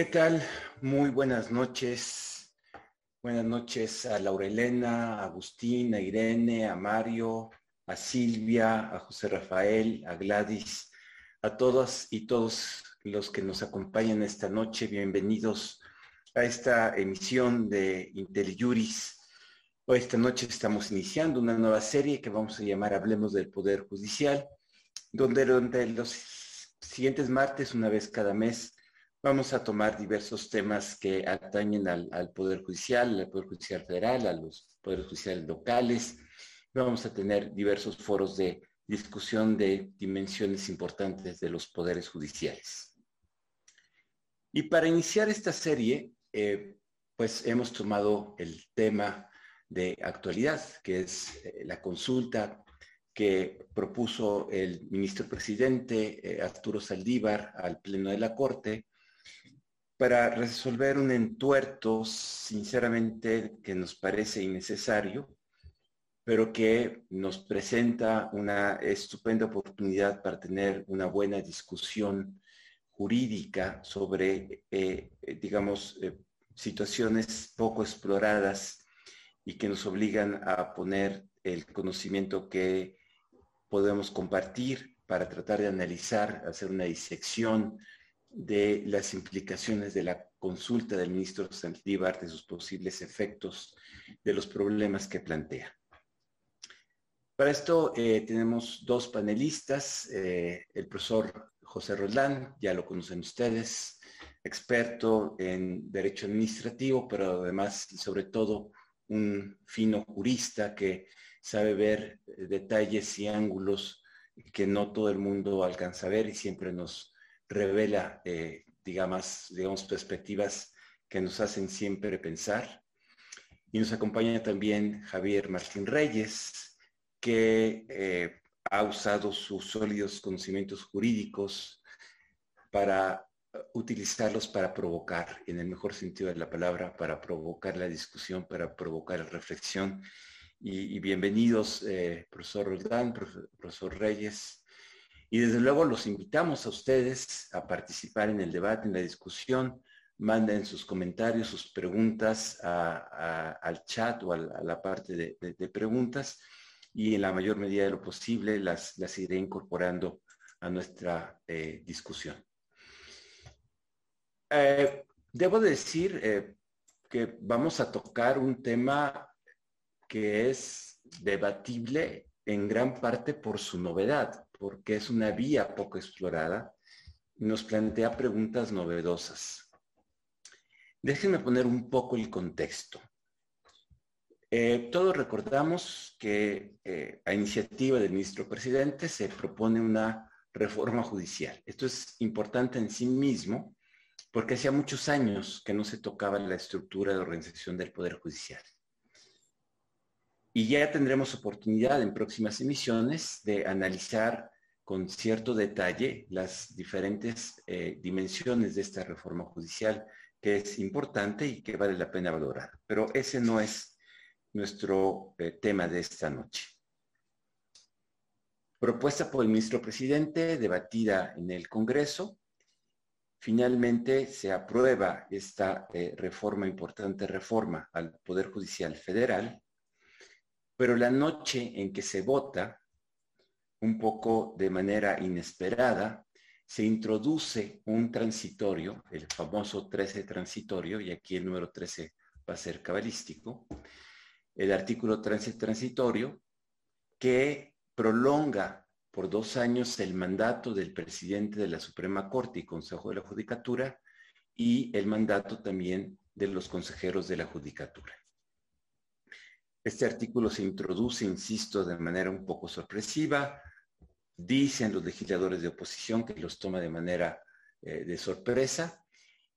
¿Qué tal? Muy buenas noches. Buenas noches a Laurelena, a Agustín, a Irene, a Mario, a Silvia, a José Rafael, a Gladys, a todas y todos los que nos acompañan esta noche. Bienvenidos a esta emisión de IntelliJuris. Hoy esta noche estamos iniciando una nueva serie que vamos a llamar Hablemos del Poder Judicial, donde, donde los siguientes martes, una vez cada mes, Vamos a tomar diversos temas que atañen al, Poder Judicial, al Poder Judicial Federal, a los Poderes Judiciales locales. Vamos a tener diversos foros de discusión de dimensiones importantes de los poderes judiciales. Y para iniciar esta serie, eh, pues hemos tomado el tema de actualidad, que es eh, la consulta que propuso el ministro presidente eh, Arturo Saldívar al Pleno de la Corte para resolver un entuerto, sinceramente, que nos parece innecesario, pero que nos presenta una estupenda oportunidad para tener una buena discusión jurídica sobre, eh, digamos, eh, situaciones poco exploradas y que nos obligan a poner el conocimiento que podemos compartir para tratar de analizar, hacer una disección de las implicaciones de la consulta del ministro Saldívar, de sus posibles efectos, de los problemas que plantea. Para esto eh, tenemos dos panelistas, eh, el profesor José Roldán, ya lo conocen ustedes, experto en derecho administrativo, pero además sobre todo un fino jurista que sabe ver eh, detalles y ángulos que no todo el mundo alcanza a ver y siempre nos revela, eh, digamos, digamos, perspectivas que nos hacen siempre pensar. Y nos acompaña también Javier Martín Reyes, que eh, ha usado sus sólidos conocimientos jurídicos para utilizarlos para provocar, en el mejor sentido de la palabra, para provocar la discusión, para provocar la reflexión. Y, bienvenidos, eh, profesor Roldán, profesor Reyes, y desde luego los invitamos a ustedes a participar en el debate, en la discusión. Manden sus comentarios, sus preguntas al chat o a la, parte de, preguntas y en la mayor medida de lo posible las, las iré incorporando a nuestra eh, discusión. Eh, debo decir eh, que vamos a tocar un tema que es debatible en gran parte por su novedad, porque es una vía poco explorada nos plantea preguntas novedosas. Déjenme poner un poco el contexto. Eh, todos recordamos que eh, a iniciativa del ministro presidente se propone una reforma judicial. Esto es importante en sí mismo porque hacía muchos años que no se tocaba la estructura de organización del Poder Judicial. Y ya tendremos oportunidad en próximas emisiones de analizar con cierto detalle las diferentes eh, dimensiones de esta reforma judicial, que es importante y que vale la pena valorar. Pero ese no es nuestro eh, tema de esta noche. Propuesta por el ministro presidente, debatida en el Congreso, finalmente se aprueba esta eh, reforma, importante reforma al Poder Judicial Federal, pero la noche en que se vota, un poco de manera inesperada, se introduce un transitorio, el famoso 13 transitorio, y aquí el número 13 va a ser cabalístico, el artículo 13 transitorio, que prolonga por dos años el mandato del presidente de la Suprema Corte y Consejo de la Judicatura y el mandato también de los consejeros de la Judicatura. Este artículo se introduce, insisto, de manera un poco sorpresiva. Dicen los legisladores de oposición que los toma de manera eh, de sorpresa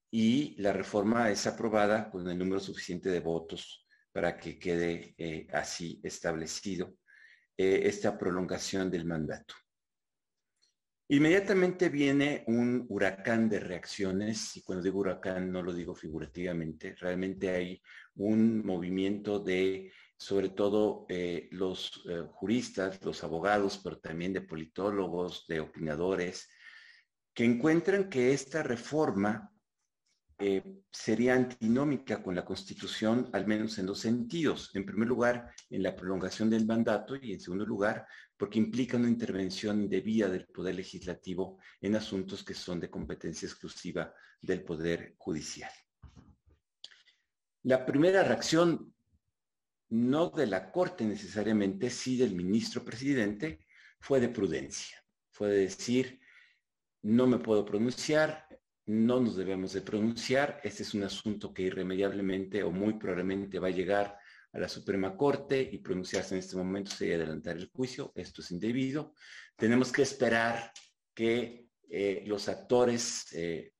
y la reforma es aprobada con el número suficiente de votos para que quede eh, así establecido eh, esta prolongación del mandato. Inmediatamente viene un huracán de reacciones, y cuando digo huracán no lo digo figurativamente, realmente hay un movimiento de sobre todo eh, los eh, juristas, los abogados, pero también de politólogos, de opinadores, que encuentran que esta reforma eh, sería antinómica con la Constitución, al menos en dos sentidos. En primer lugar, en la prolongación del mandato y en segundo lugar, porque implica una intervención indebida del Poder Legislativo en asuntos que son de competencia exclusiva del Poder Judicial. La primera reacción, no de la Corte necesariamente, sí del ministro presidente, fue de prudencia. Fue de decir, no me puedo pronunciar, no nos debemos de pronunciar. Este es un asunto que irremediablemente o muy probablemente va a llegar a la Suprema Corte y pronunciarse en este momento sería adelantar el juicio. Esto es indebido. Tenemos que esperar que eh, los actores eh,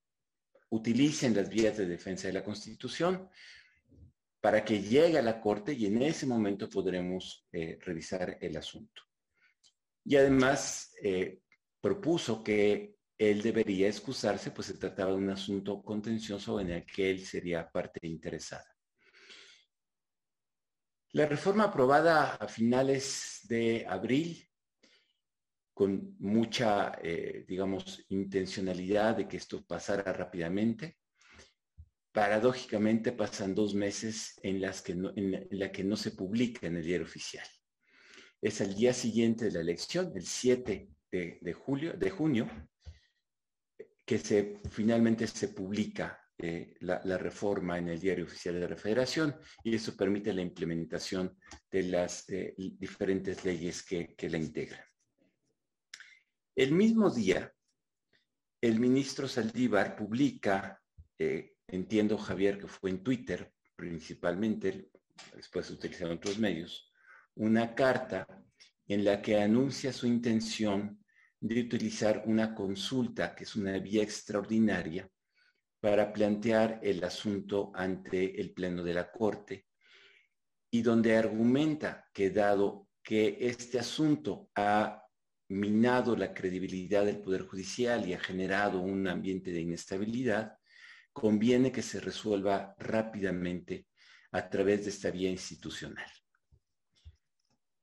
utilicen las vías de defensa de la Constitución para que llegue a la Corte y en ese momento podremos eh, revisar el asunto. Y además propuso que él debería excusarse, pues se trataba de un asunto contencioso en el que él sería parte interesada. La reforma aprobada a finales de abril, con mucha, eh, digamos, intencionalidad de que esto pasara rápidamente, paradójicamente pasan dos meses en las que no se publica en el diario oficial. Es el día siguiente de la elección, el 7 de, julio, de junio, que finalmente se publica eh, la, reforma en el diario oficial de la Federación y eso permite la implementación de las eh, diferentes leyes que, la integran. El mismo día, el ministro Saldívar publica, eh, entiendo Javier que fue en Twitter principalmente, después utilizaron otros medios, una carta en la que anuncia su intención de utilizar una consulta, que es una vía extraordinaria, para plantear el asunto ante el Pleno de la Corte y donde argumenta que dado que este asunto ha minado la credibilidad del Poder Judicial y ha generado un ambiente de inestabilidad, conviene que se resuelva rápidamente a través de esta vía institucional.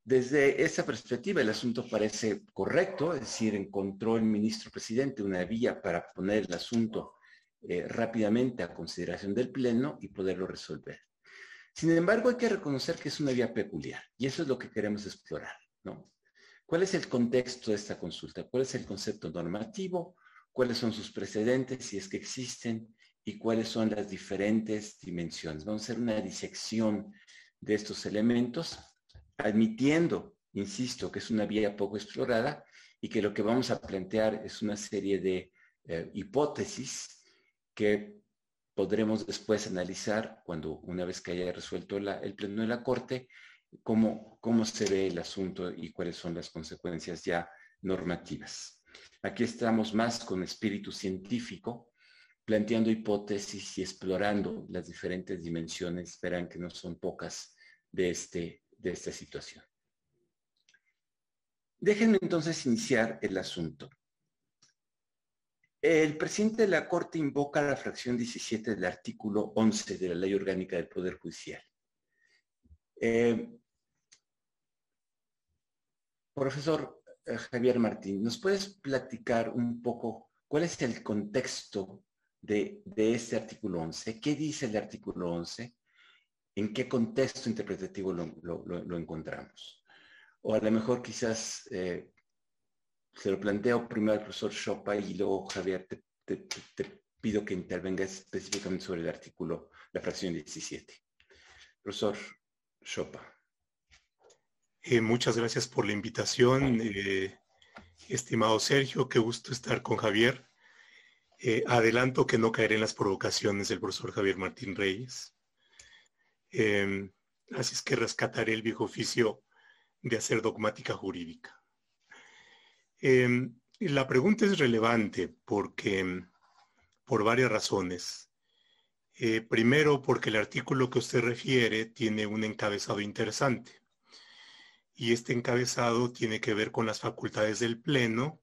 Desde esa perspectiva, el asunto parece correcto, es decir, encontró el ministro presidente una vía para poner el asunto eh, rápidamente a consideración del Pleno y poderlo resolver. Sin embargo, hay que reconocer que es una vía peculiar y eso es lo que queremos explorar, ¿no? ¿Cuál es el contexto de esta consulta? ¿Cuál es el concepto normativo? ¿Cuáles son sus precedentes, si es que existen? ¿Y cuáles son las diferentes dimensiones? Vamos a hacer una disección de estos elementos admitiendo, insisto, que es una vía poco explorada y que lo que vamos a plantear es una serie de eh, hipótesis que podremos después analizar cuando una vez que haya resuelto el pleno de la Corte, cómo, cómo se ve el asunto y cuáles son las consecuencias ya normativas. Aquí estamos más con espíritu científico, planteando hipótesis y explorando las diferentes dimensiones, verán que no son pocas de este de esta situación. Déjenme entonces iniciar el asunto. El presidente de la Corte invoca la fracción 17 del artículo 11 de la Ley Orgánica del Poder Judicial. Eh, profesor eh, Javier Martín, ¿nos puedes platicar un poco cuál es el contexto de, de este artículo 11? ¿Qué dice el artículo 11? en qué contexto interpretativo lo, encontramos. O a lo mejor quizás eh, se lo planteo primero al profesor Chopa y luego Javier te, pido que intervenga específicamente sobre el artículo, la fracción 17. Profesor Chopa. Eh, muchas gracias por la invitación, eh, estimado Sergio, qué gusto estar con Javier. Adelanto que no caeré en las provocaciones del profesor Javier Martín Reyes. Em, así es que rescataré el viejo oficio de hacer dogmática jurídica. Em, la pregunta es relevante porque, por varias razones. Eh, primero, porque el artículo que usted refiere tiene un encabezado interesante. Y este encabezado tiene que ver con las facultades del Pleno,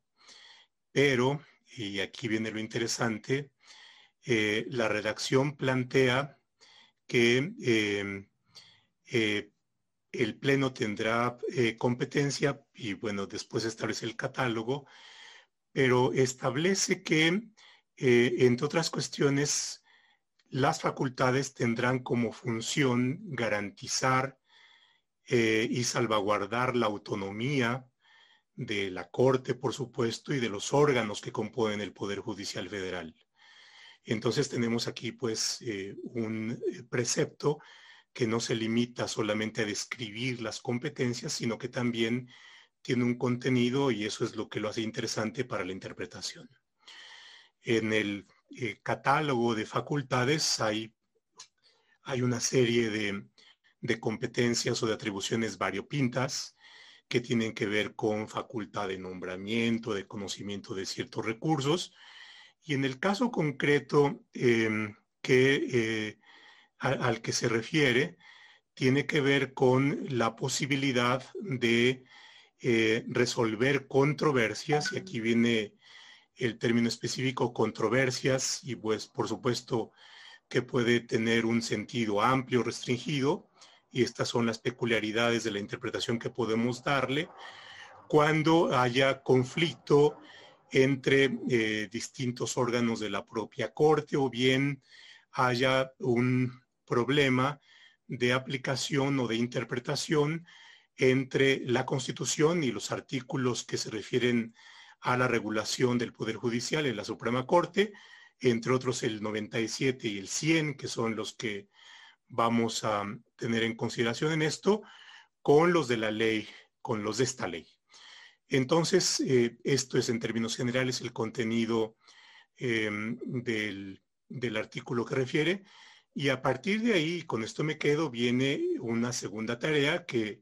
pero, y aquí viene lo interesante, eh, la redacción plantea que em, eh, el Pleno tendrá eh, competencia y bueno, después establece el catálogo, pero establece que, eh, entre otras cuestiones, las facultades tendrán como función garantizar eh, y salvaguardar la autonomía de la Corte, por supuesto, y de los órganos que componen el Poder Judicial Federal. Entonces tenemos aquí pues eh, un eh, precepto que no se limita solamente a describir las competencias, sino que también tiene un contenido y eso es lo que lo hace interesante para la interpretación. En el eh, catálogo de facultades hay, hay una serie de, de competencias o de atribuciones variopintas que tienen que ver con facultad de nombramiento, de conocimiento de ciertos recursos. Y en el caso concreto em, que, eh, al que se refiere, tiene que ver con la posibilidad de eh, resolver controversias, y aquí viene el término específico controversias, y pues por supuesto que puede tener un sentido amplio, restringido, y estas son las peculiaridades de la interpretación que podemos darle cuando haya conflicto entre eh, distintos órganos de la propia Corte o bien haya un problema de aplicación o de interpretación entre la Constitución y los artículos que se refieren a la regulación del Poder Judicial en la Suprema Corte, entre otros el 97 y el 100, que son los que vamos a tener en consideración en esto, con los de la ley, con los de esta ley. Entonces, eh, esto es en términos generales el contenido em, del, del artículo que refiere. Y a partir de ahí, con esto me quedo, viene una segunda tarea que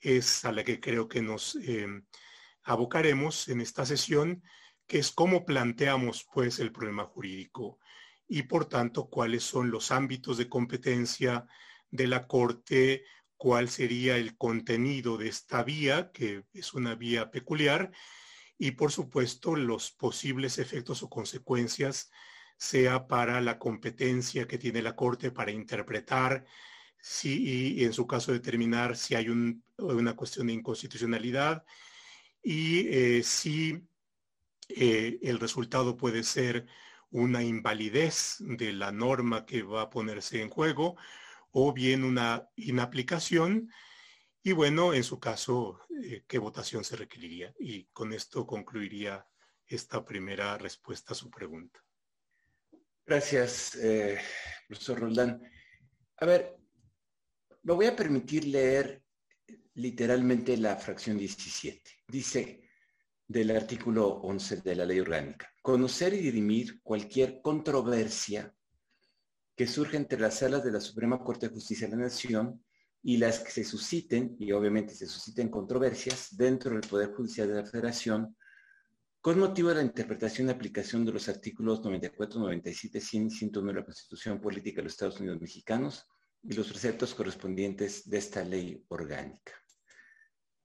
es a la que creo que nos em, abocaremos en esta sesión, que es cómo planteamos pues el problema jurídico y por tanto cuáles son los ámbitos de competencia de la Corte, cuál sería el contenido de esta vía, que es una vía peculiar, y por supuesto los posibles efectos o consecuencias, sea para la competencia que tiene la Corte para interpretar si, y en su caso determinar si hay una cuestión de inconstitucionalidad y eh, si eh, el resultado puede ser una invalidez de la norma que va a ponerse en juego o bien una inaplicación y bueno, en su caso, eh, qué votación se requeriría. Y con esto concluiría esta primera respuesta a su pregunta. Gracias, profesor Roldán. A ver, me voy a permitir leer literalmente la fracción 17. Dice del artículo 11 de la ley orgánica, conocer y dirimir cualquier controversia que surja entre las salas de la Suprema Corte de Justicia de la Nación y las que se susciten, y obviamente se susciten controversias dentro del Poder Judicial de la Federación, con motivo de la interpretación y aplicación de los artículos 94, 97, 100 y 101 de la Constitución Política de los Estados Unidos Mexicanos, y los preceptos correspondientes de esta ley orgánica.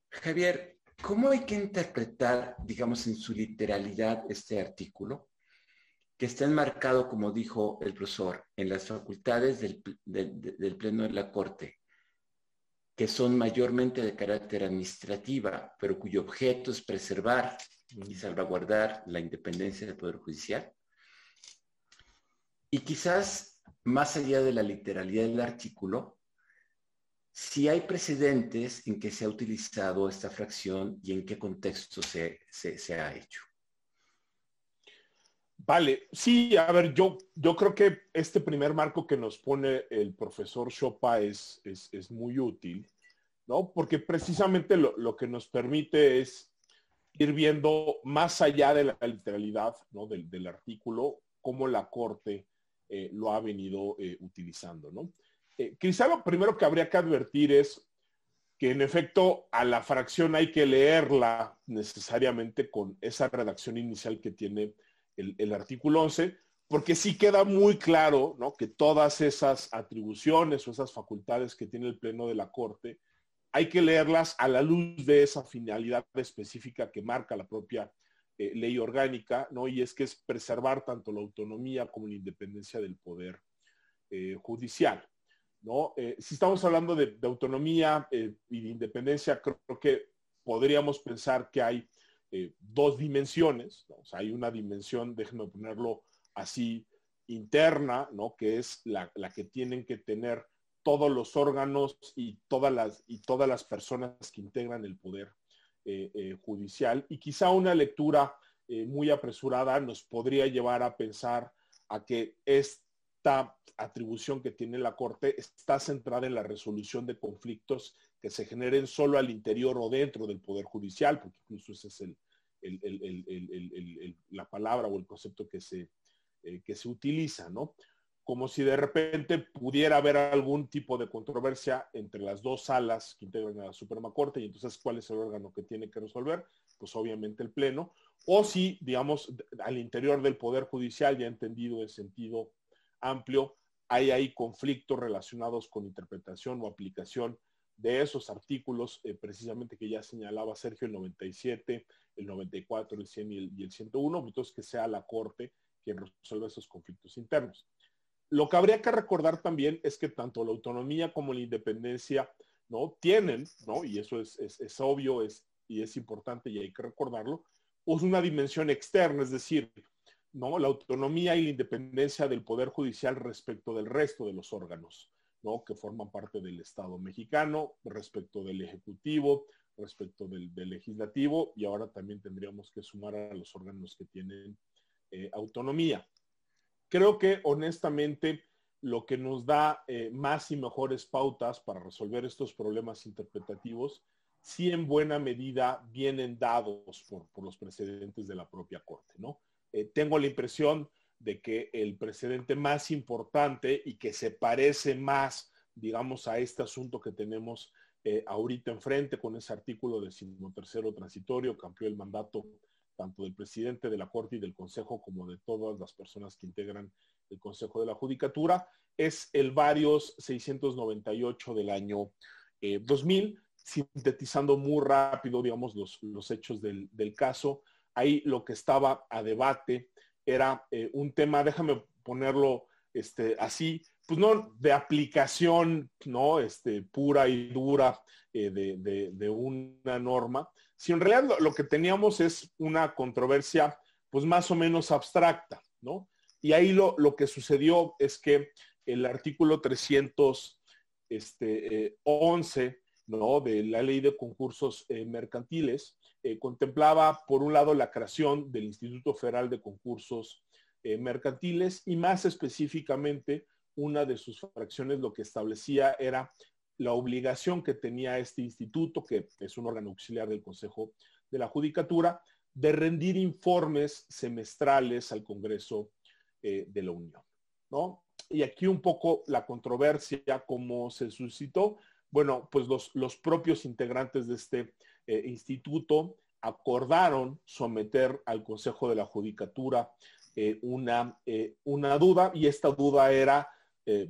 Javier, ¿cómo hay que interpretar, digamos, en su literalidad este artículo? que está enmarcado, como dijo el profesor, en las facultades del, del, Pleno de la Corte, que son mayormente de carácter administrativa, pero cuyo objeto es preservar y salvaguardar la independencia del Poder Judicial. Y quizás más allá de la literalidad del artículo, si hay precedentes en que se ha utilizado esta fracción y en qué contexto se, ha hecho. Vale, sí, a ver, yo, yo creo que este primer marco que nos pone el profesor Chopa es, es, muy útil, ¿no? Porque precisamente lo, que nos permite es ir viendo más allá de la literalidad, ¿no? Del, del artículo, cómo la Corte eh, lo ha venido eh, utilizando, ¿no? Eh, quizá lo primero que habría que advertir es que en efecto a la fracción hay que leerla necesariamente con esa redacción inicial que tiene el, artículo 11, porque sí queda muy claro ¿no? que todas esas atribuciones o esas facultades que tiene el Pleno de la Corte, hay que leerlas a la luz de esa finalidad específica que marca la propia eh, ley orgánica, ¿no? Y es que es preservar tanto la autonomía como la independencia del poder eh, judicial, ¿no? Eh, si estamos hablando de, autonomía y de independencia, creo, que podríamos pensar que hay dos dimensiones, hay una dimensión, déjenme ponerlo así, interna, ¿no? Que es la, que tienen que tener todos los órganos y todas las, y todas las personas que integran el poder eh, eh, judicial. Y quizá una lectura muy apresurada nos podría llevar a pensar a que esta atribución que tiene la Corte está centrada en la resolución de conflictos que se generen solo al interior o dentro del Poder Judicial, porque incluso ese es el, la palabra o el concepto que se, eh, que se utiliza, ¿no? Como si de repente pudiera haber algún tipo de controversia entre las dos salas que integran a la Suprema Corte y entonces cuál es el órgano que tiene que resolver, pues obviamente el Pleno, o si, digamos, al interior del Poder Judicial, ya entendido el sentido amplio, hay ahí conflictos relacionados con interpretación o aplicación de esos artículos, eh, precisamente que ya señalaba Sergio, el 97, el 94, el 100 y el, y el 101, entonces que sea la Corte quien resuelva esos conflictos internos. Lo que habría que recordar también es que tanto la autonomía como la independencia ¿no? tienen, ¿no? y eso es, es, obvio es, y es importante y hay que recordarlo, es una dimensión externa, es decir, ¿no? la autonomía y la independencia del Poder Judicial respecto del resto de los órganos que forman parte del Estado mexicano, respecto del Ejecutivo, respecto del, Legislativo, y ahora también tendríamos que sumar a los órganos que tienen eh, autonomía. Creo que honestamente lo que nos da eh, más y mejores pautas para resolver estos problemas interpretativos, sí en buena medida vienen dados por, los precedentes de la propia Corte, ¿no? Eh, tengo la impresión de que el precedente más importante y que se parece más, digamos, a este asunto que tenemos eh, ahorita enfrente con ese artículo decimotercero transitorio amplió el mandato tanto del presidente de la Corte y del Consejo como de todas las personas que integran el Consejo de la Judicatura, es el varios 698 del año 2000, eh, sintetizando muy rápido, digamos, los, los hechos del, del caso. Ahí lo que estaba a debate era eh, un tema, déjame ponerlo este, así, pues no de aplicación, ¿no? Este, pura y dura eh, de, una norma, sino en realidad lo, que teníamos es una controversia, pues más o menos abstracta, ¿no? Y ahí lo, que sucedió es que el artículo 311 este, eh, de la ley de concursos mercantiles eh, contemplaba, por un lado, la creación del Instituto Federal de Concursos eh, Mercantiles y más específicamente, una de sus fracciones lo que establecía era la obligación que tenía este instituto, que es un órgano auxiliar del Consejo de la Judicatura, de rendir informes semestrales al Congreso eh, de la Unión. ¿no? Y aquí un poco la controversia, como se suscitó, bueno, pues los, los propios integrantes de este eh, instituto acordaron someter al Consejo de la Judicatura eh, una, eh, una, duda y esta duda era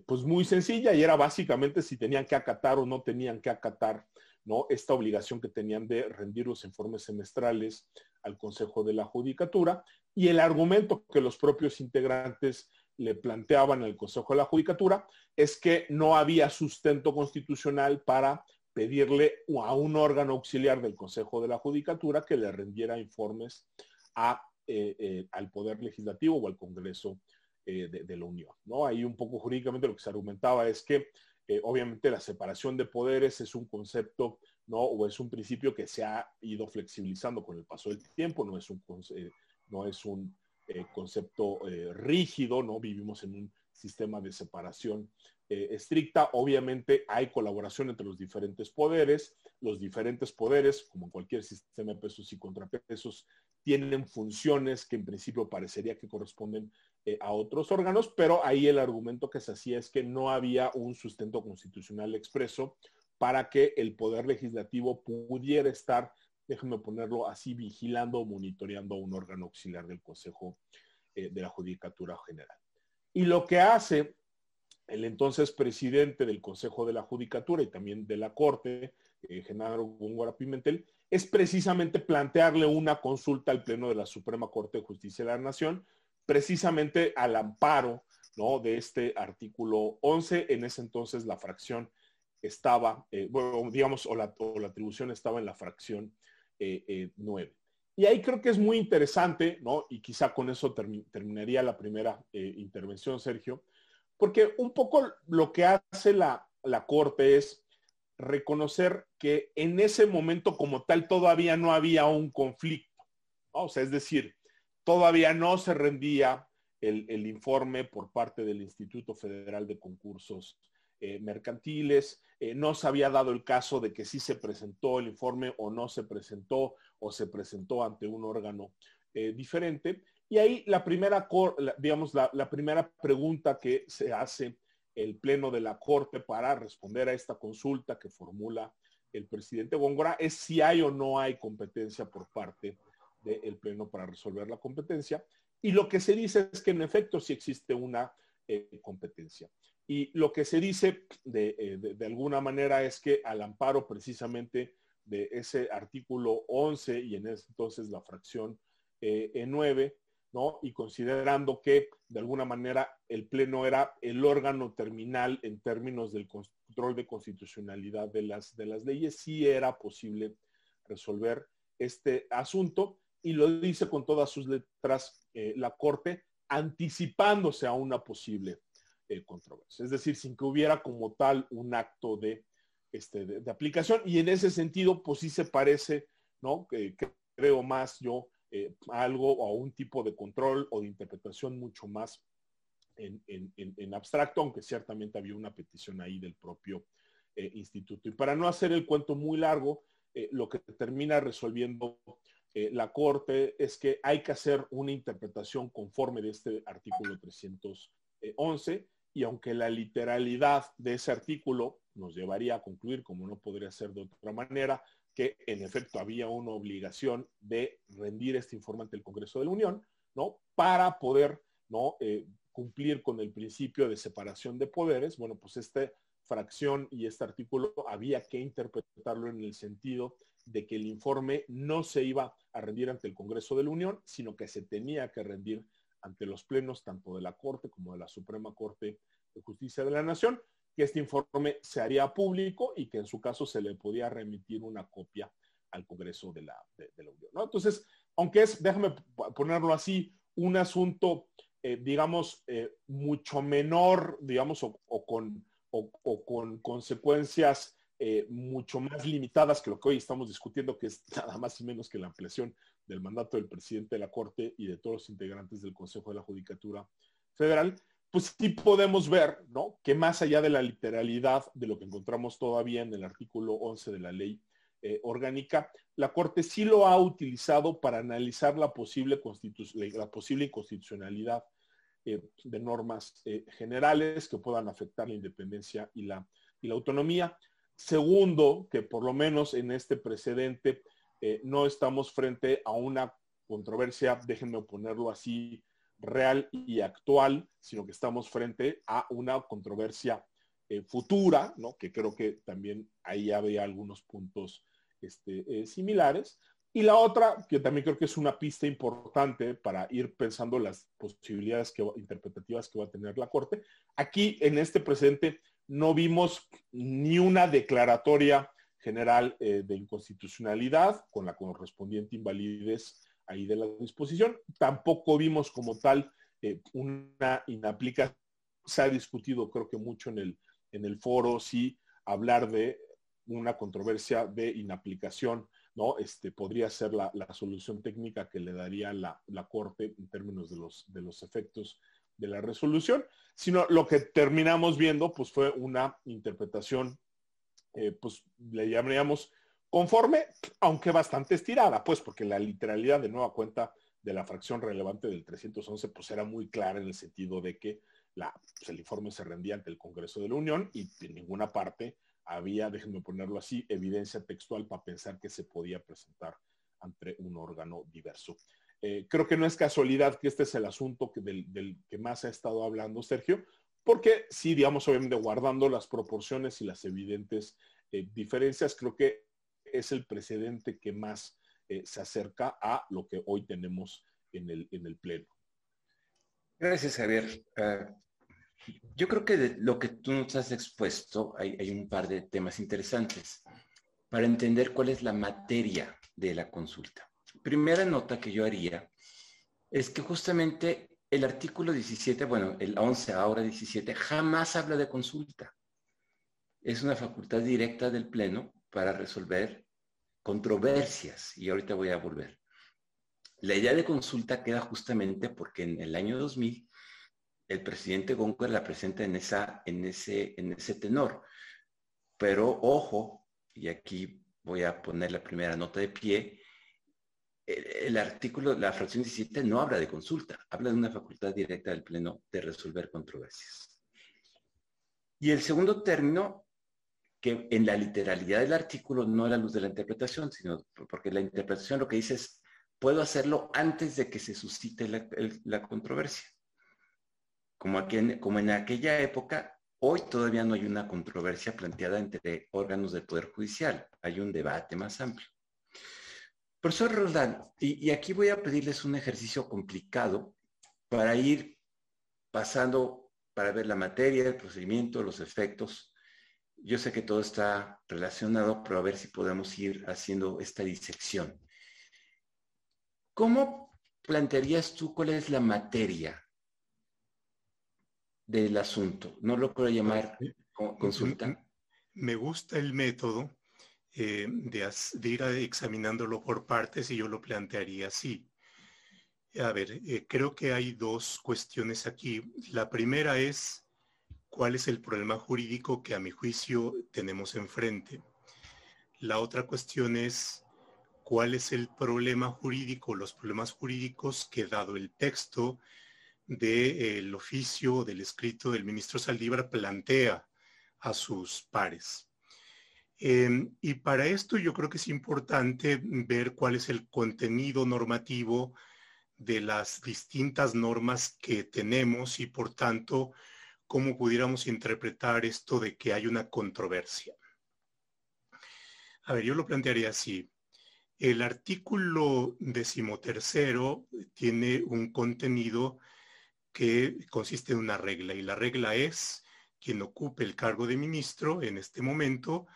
pues muy sencilla y era básicamente si tenían que acatar o no tenían que acatar ¿no? esta obligación que tenían de rendir los informes semestrales al Consejo de la Judicatura y el argumento que los propios integrantes le planteaban al Consejo de la Judicatura es que no había sustento constitucional para pedirle a un órgano auxiliar del Consejo de la Judicatura que le rendiera informes eh, eh, al Poder Legislativo o al Congreso eh, de, la Unión. ¿no? Ahí un poco jurídicamente lo que se argumentaba es que obviamente la separación de poderes es un concepto ¿no? o es un principio que se ha ido flexibilizando con el paso del tiempo, no es un, no es un concepto rígido, ¿no? Vivimos en un sistema de separación eh, estricta. Obviamente hay colaboración entre los diferentes poderes. Los diferentes poderes, como en cualquier sistema de pesos y contrapesos, tienen funciones que en principio parecería que corresponden eh, a otros órganos, pero ahí el argumento que se hacía es que no había un sustento constitucional expreso para que el poder legislativo pudiera estar, déjenme ponerlo así, vigilando o monitoreando a un órgano auxiliar del Consejo eh, de la Judicatura General. Y lo que hace el entonces presidente del Consejo de la Judicatura y también de la Corte, eh, Genaro Góngora Pimentel, es precisamente plantearle una consulta al Pleno de la Suprema Corte de Justicia de la Nación, precisamente al amparo ¿no? de este artículo 11. En ese entonces la fracción estaba, eh, bueno, digamos, o la, atribución estaba en la fracción 9. Eh, Y ahí creo que es muy interesante, ¿no? Y quizá con eso terminaría la primera eh, intervención, Sergio, porque un poco lo que hace la, la Corte es reconocer que en ese momento como tal todavía no había un conflicto. O sea, es decir, todavía no se rendía el, informe por parte del Instituto Federal de Concursos eh, Mercantiles. Eh, no se había dado el caso de que sí se presentó el informe o no se presentó o se presentó ante un órgano eh, diferente. Y ahí la primera, digamos, la, primera pregunta que se hace el Pleno de la Corte para responder a esta consulta que formula el presidente Góngora es si hay o no hay competencia por parte del Pleno para resolver la competencia. Y lo que se dice es que en efecto sí existe una competencia. Y lo que se dice eh, de, alguna manera es que al amparo precisamente de ese artículo 11 y en ese entonces la fracción eh, 9, ¿no? Y considerando que de alguna manera el Pleno era el órgano terminal en términos del control de constitucionalidad de las, de las leyes, sí era posible resolver este asunto y lo dice con todas sus letras eh, la Corte, anticipándose a una posible eh, controversia. Es decir, sin que hubiera como tal un acto de, este, de, aplicación. Y en ese sentido, pues sí se parece, ¿no? creo más yo eh, algo o un tipo de control o de interpretación mucho más en, abstracto, aunque ciertamente había una petición ahí del propio instituto. Y para no hacer el cuento muy largo, lo que termina resolviendo eh, la Corte es que hay que hacer una interpretación conforme de este artículo 311 y aunque la literalidad de ese artículo nos llevaría a concluir, como no podría ser de otra manera, que en efecto había una obligación de rendir este informe ante el Congreso de la Unión, ¿no? Para poder, ¿no? Eh, cumplir con el principio de separación de poderes, bueno, pues esta fracción y este artículo había que interpretarlo en el sentido de que el informe no se iba a rendir ante el Congreso de la Unión, sino que se tenía que rendir ante los plenos tanto de la Corte como de la Suprema Corte de Justicia de la Nación, que este informe se haría público y que en su caso se le podía remitir una copia al Congreso de la, Unión. Entonces, aunque es, déjame ponerlo así, un asunto, eh, digamos, eh, mucho menor, digamos, o, con, o con consecuencias eh, mucho más limitadas que lo que hoy estamos discutiendo, que es nada más y menos que la ampliación del mandato del presidente de la Corte y de todos los integrantes del Consejo de la Judicatura Federal, pues sí podemos ver, ¿no? Que más allá de la literalidad de lo que encontramos todavía en el artículo 11 de la ley eh, orgánica, la Corte sí lo ha utilizado para analizar la posible, la inconstitucionalidad eh, de normas generales que puedan afectar la independencia y la autonomía. Segundo, que por lo menos en este precedente eh, no estamos frente a una controversia, déjenme ponerlo así, real y actual, sino que estamos frente a una controversia eh, futura, ¿no? que creo que también ahí había algunos puntos este, eh, similares. Y la otra, que también creo que es una pista importante para ir pensando las posibilidades que, interpretativas que va a tener la Corte. Aquí, en este precedente, no vimos ni una declaratoria general eh, de inconstitucionalidad con la correspondiente invalidez ahí de la disposición. Tampoco vimos como tal eh, una inaplicación. Se ha discutido creo que mucho en el, en el foro si hablar de una controversia de inaplicación, ¿no? Este, podría ser la, solución técnica que le daría la, la, Corte en términos de los, de los efectos de la resolución, sino lo que terminamos viendo pues fue una interpretación, eh, pues le llamaríamos conforme, aunque bastante estirada, pues porque la literalidad de nueva cuenta de la fracción relevante del 311 pues era muy clara en el sentido de que la, pues, el informe se rendía ante el Congreso de la Unión y en ninguna parte había, déjenme ponerlo así, evidencia textual para pensar que se podía presentar ante un órgano diverso. Eh, creo que no es casualidad que este es el asunto que del, que más ha estado hablando Sergio, porque sí, digamos, obviamente guardando las proporciones y las evidentes eh, diferencias, creo que es el precedente que más eh, se acerca a lo que hoy tenemos en el, en el Pleno. Gracias, Javier. Ah, yo creo que de lo que tú nos has expuesto hay, hay un par de temas interesantes para entender cuál es la materia de la consulta primera nota que yo haría es que justamente el artículo 17, bueno, el 11, ahora 17, jamás habla de consulta. Es una facultad directa del Pleno para resolver controversias, y ahorita voy a volver. La idea de consulta queda justamente porque en el año 2000 el presidente Góngora la presenta en ese tenor. Pero ojo, y aquí voy a poner la primera nota de pie, el, artículo, la fracción 17 no habla de consulta, habla de una facultad directa del Pleno de resolver controversias. Y el segundo término, que en la literalidad del artículo no a la luz de la interpretación, sino porque la interpretación lo que dice es, puedo hacerlo antes de que se suscite la, controversia. Como, como en aquella época, hoy todavía no hay una controversia planteada entre órganos del Poder Judicial, hay un debate más amplio. Profesor Roldán, y, y aquí voy a pedirles un ejercicio complicado para ir pasando, para ver la materia, el procedimiento, los efectos. Yo sé que todo está relacionado, pero a ver si podemos ir haciendo esta disección. ¿Cómo plantearías tú cuál es la materia del asunto? No lo puedo llamar consulta. Me gusta el método eh, de, ir examinándolo por partes y yo lo plantearía así. A ver, eh, creo que hay dos cuestiones aquí. La primera es cuál es el problema jurídico que a mi juicio tenemos enfrente. La otra cuestión es cuál es el problema jurídico, los problemas jurídicos que dado el texto del oficio, del escrito del ministro Saldívar plantea a sus pares. Em, y para esto yo creo que es importante ver cuál es el contenido normativo de las distintas normas que tenemos y por tanto cómo pudiéramos interpretar esto de que hay una controversia. A ver, yo lo plantearía así. El artículo decimotercero tiene un contenido que consiste en una regla y la regla es quien ocupe el cargo de ministro en este momento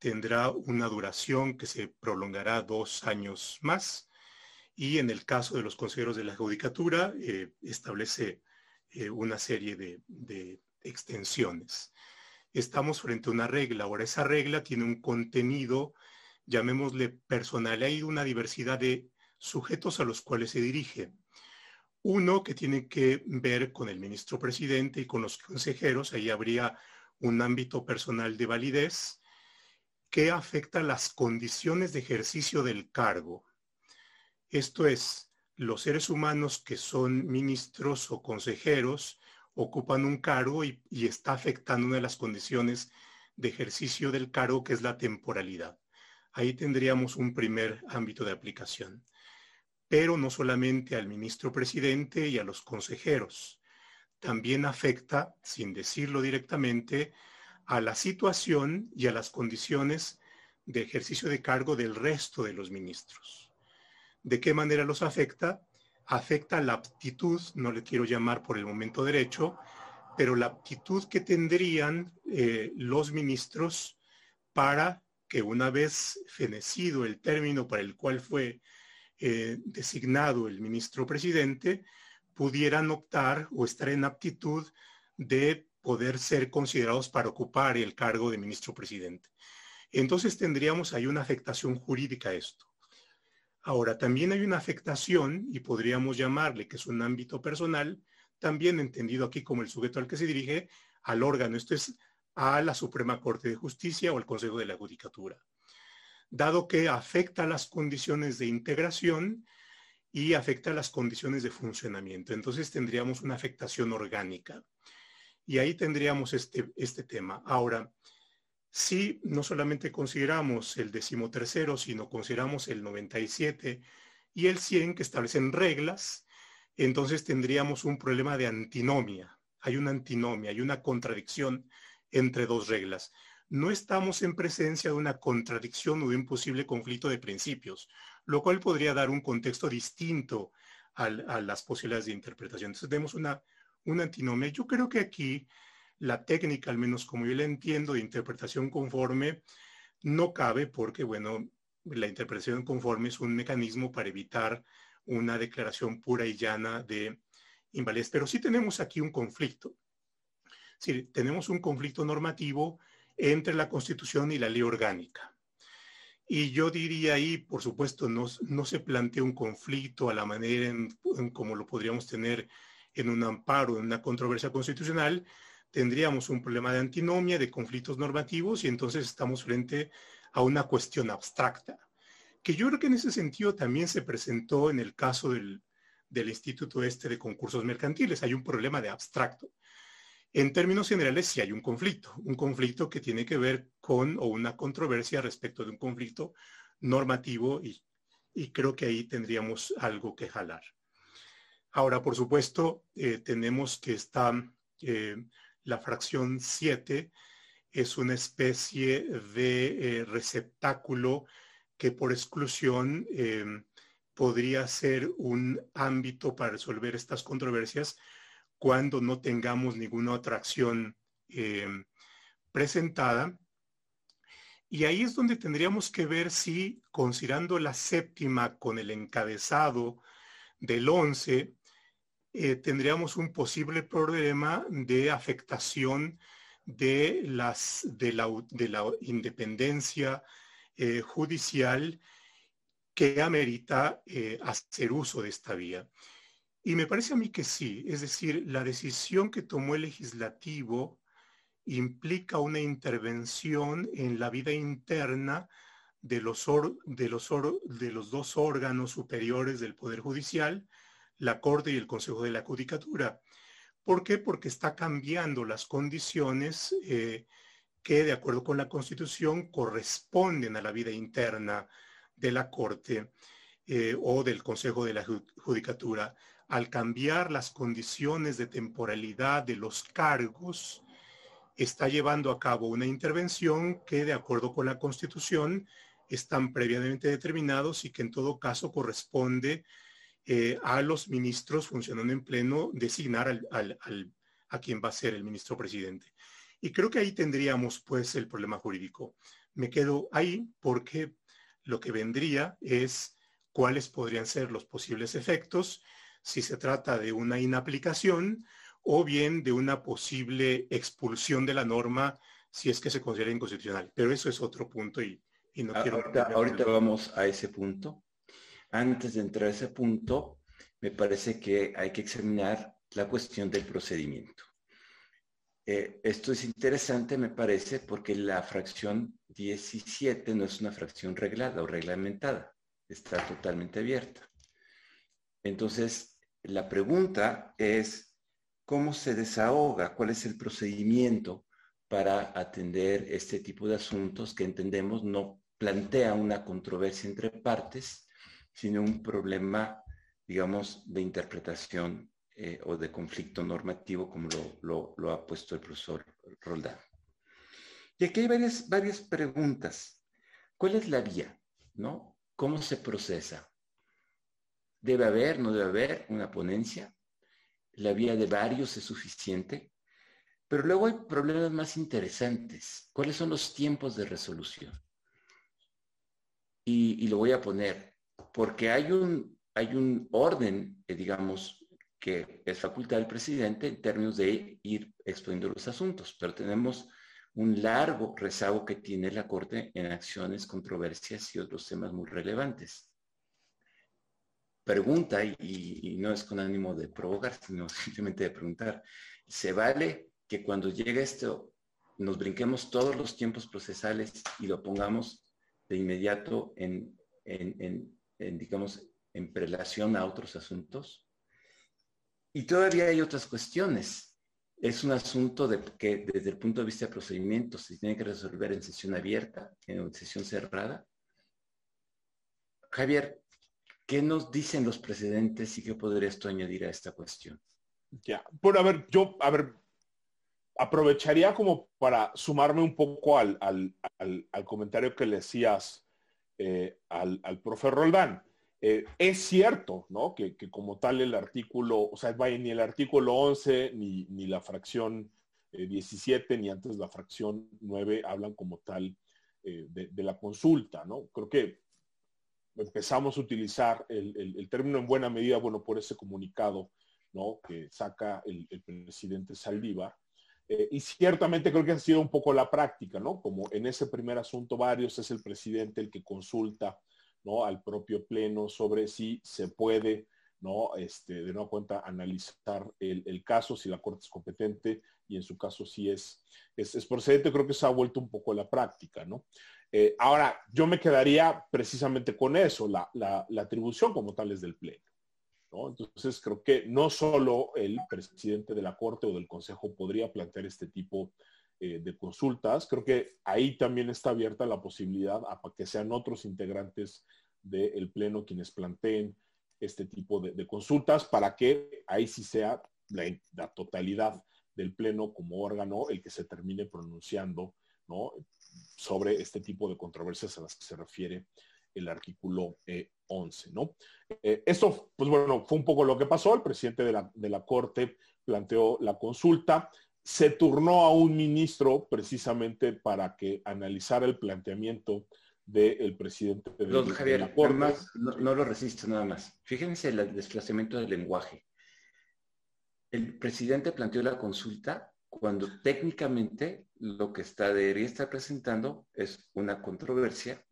tendrá una duración que se prolongará dos años más y en el caso de los consejeros de la judicatura eh, establece eh, una serie de, de extensiones. Estamos frente a una regla. Ahora, esa regla tiene un contenido llamémosle personal, hay una diversidad de sujetos a los cuales se dirige. Uno que tiene que ver con el ministro presidente y con los consejeros, ahí habría un ámbito personal de validez que afecta las condiciones de ejercicio del cargo. Esto es, los seres humanos que son ministros o consejeros ocupan un cargo y, y está afectando una de las condiciones de ejercicio del cargo, que es la temporalidad ahí tendríamos un primer ámbito de aplicación. Pero no solamente al ministro presidente y a los consejeros, también afecta, sin decirlo directamente, a la situación y a las condiciones de ejercicio de cargo del resto de los ministros. ¿De qué manera los afecta? Afecta la aptitud, no le quiero llamar por el momento derecho, pero la aptitud que tendrían eh, los ministros para que una vez fenecido el término para el cual fue eh, designado el ministro presidente, pudieran optar o estar en aptitud de poder ser considerados para ocupar el cargo de ministro presidente. Entonces tendríamos ahí una afectación jurídica a esto. Ahora, también hay una afectación, y podríamos llamarle que es un ámbito personal, también entendido aquí como el sujeto al que se dirige, al órgano. Esto es a la Suprema Corte de Justicia o al Consejo de la Judicatura, dado que afecta las condiciones de integración y afecta las condiciones de funcionamiento. Entonces tendríamos una afectación orgánica. Y ahí tendríamos este, este tema. Ahora, si no solamente consideramos el decimotercero, sino consideramos el 97 y el 100 que establecen reglas, entonces tendríamos un problema de antinomia. Hay una antinomia, hay una contradicción entre dos reglas. No estamos en presencia de una contradicción o de un posible conflicto de principios, lo cual podría dar un contexto distinto a, las posibilidades de interpretación. Entonces tenemos una, una antinomia. Yo creo que aquí la técnica, al menos como yo la entiendo, de interpretación conforme, no cabe porque, bueno, la interpretación conforme es un mecanismo para evitar una declaración pura y llana de invalidez. Pero sí tenemos aquí un conflicto. Sí, tenemos un conflicto normativo entre la Constitución y la ley orgánica. Y yo diría ahí, por supuesto, no, no se plantea un conflicto a la manera en, como lo podríamos tener en un amparo, en una controversia constitucional, tendríamos un problema de antinomia, de conflictos normativos, y entonces estamos frente a una cuestión abstracta, que yo creo que en ese sentido también se presentó en el caso del, Instituto Este de Concursos Mercantiles. Hay un problema de abstracto. En términos generales, sí hay un conflicto, un conflicto que tiene que ver con o una controversia respecto de un conflicto normativo y, creo que ahí tendríamos algo que jalar. Ahora, por supuesto, eh, tenemos que está eh, la fracción 7 es una especie de eh, receptáculo que por exclusión podría ser un ámbito para resolver estas controversias cuando no tengamos ninguna otra acción presentada. Y ahí es donde tendríamos que ver si, considerando la séptima con el encabezado del 11, eh, tendríamos un posible problema de afectación de, las, de, la, de la independencia eh, judicial que amerita hacer uso de esta vía. Y me parece a mí que sí, es decir, la decisión que tomó el legislativo implica una intervención en la vida interna de los, de los, de los dos órganos superiores del Poder Judicial, la Corte y el Consejo de la Judicatura. ¿Por qué? Porque está cambiando las condiciones eh, que, de acuerdo con la Constitución, corresponden a la vida interna de la Corte eh, o del Consejo de la Judicatura al cambiar las condiciones de temporalidad de los cargos, está llevando a cabo una intervención que, de acuerdo con la Constitución, están previamente determinados y que en todo caso corresponde eh, a los ministros funcionando en pleno designar a quien va a ser el ministro presidente. Y creo que ahí tendríamos pues el problema jurídico. Me quedo ahí porque lo que vendría es cuáles podrían ser los posibles efectos si se trata de una inaplicación o bien de una posible expulsión de la norma si es que se considera inconstitucional. Pero eso es otro punto y, no quiero... Ahorita vamos a ese punto. Antes de entrar a ese punto, me parece que hay que examinar la cuestión del procedimiento. Eh, esto es interesante, me parece, porque la fracción 17 no es una fracción reglada o reglamentada, está totalmente abierta. Entonces, la pregunta es, ¿cómo se desahoga? ¿Cuál es el procedimiento para atender este tipo de asuntos que entendemos no plantea una controversia entre partes, sino un problema, digamos, de interpretación eh, o de conflicto normativo, como lo, ha puesto el profesor Roldán. Y aquí hay varias, varias preguntas. ¿Cuál es la vía? ¿No? ¿Cómo se procesa? Debe haber, no debe haber una ponencia. La vía de varios es suficiente. Pero luego hay problemas más interesantes. ¿Cuáles son los tiempos de resolución? Y, lo voy a poner, porque hay un, hay un orden, eh, digamos, que es facultad del presidente en términos de ir exponiendo los asuntos, pero tenemos un largo rezago que tiene la Corte en acciones, controversias y otros temas muy relevantes. Pregunta, y, no es con ánimo de provocar, sino simplemente de preguntar, ¿se vale que cuando llegue esto nos brinquemos todos los tiempos procesales y lo pongamos de inmediato en, digamos, en prelación a otros asuntos? Y todavía hay otras cuestiones. Es un asunto de que desde el punto de vista de procedimientos se tiene que resolver en sesión abierta, en sesión cerrada. Javier, ¿Qué nos dicen los precedentes y qué podría esto añadir a esta cuestión? Ya, por a ver, yo, a ver, aprovecharía como para sumarme un poco al, comentario que le decías eh, al, al profe Roldán. Eh, es cierto, ¿no? Que, como tal el artículo, o sea, vaya, ni el artículo 11, ni, la fracción 17, eh, ni antes la fracción 9 hablan como tal de, la consulta, ¿no? Creo que empezamos a utilizar el, término en buena medida, bueno, por ese comunicado, ¿no? Que saca el, presidente Saldívar. Eh, y ciertamente creo que ha sido un poco la práctica, ¿no? Como en ese primer asunto varios es el presidente el que consulta, ¿no? Al propio pleno sobre si se puede, ¿no? Este, de nueva cuenta, analizar el, caso, si la Corte es competente y en su caso si es, es, procedente, creo que se ha vuelto un poco la práctica, ¿no? Eh, ahora, yo me quedaría precisamente con eso, la, atribución como tal es del Pleno. Entonces, creo que no solo el presidente de la Corte o del Consejo podría plantear este tipo eh, de consultas, creo que ahí también está abierta la posibilidad a que sean otros integrantes del Pleno quienes planteen este tipo de, consultas para que ahí sí sea la, totalidad del Pleno como órgano el que se termine pronunciando sobre este tipo de controversias a las que se refiere el artículo 11, eh, ¿no? Eh, esto, pues bueno, fue un poco lo que pasó. El presidente de la, de la Corte planteó la consulta, se turnó a un ministro precisamente para que analizara el planteamiento del presidente de, la Corte. no, lo resisto nada más. Fíjense el desplazamiento del lenguaje. El presidente planteó la consulta cuando técnicamente lo que está debería estar presentando es una controversia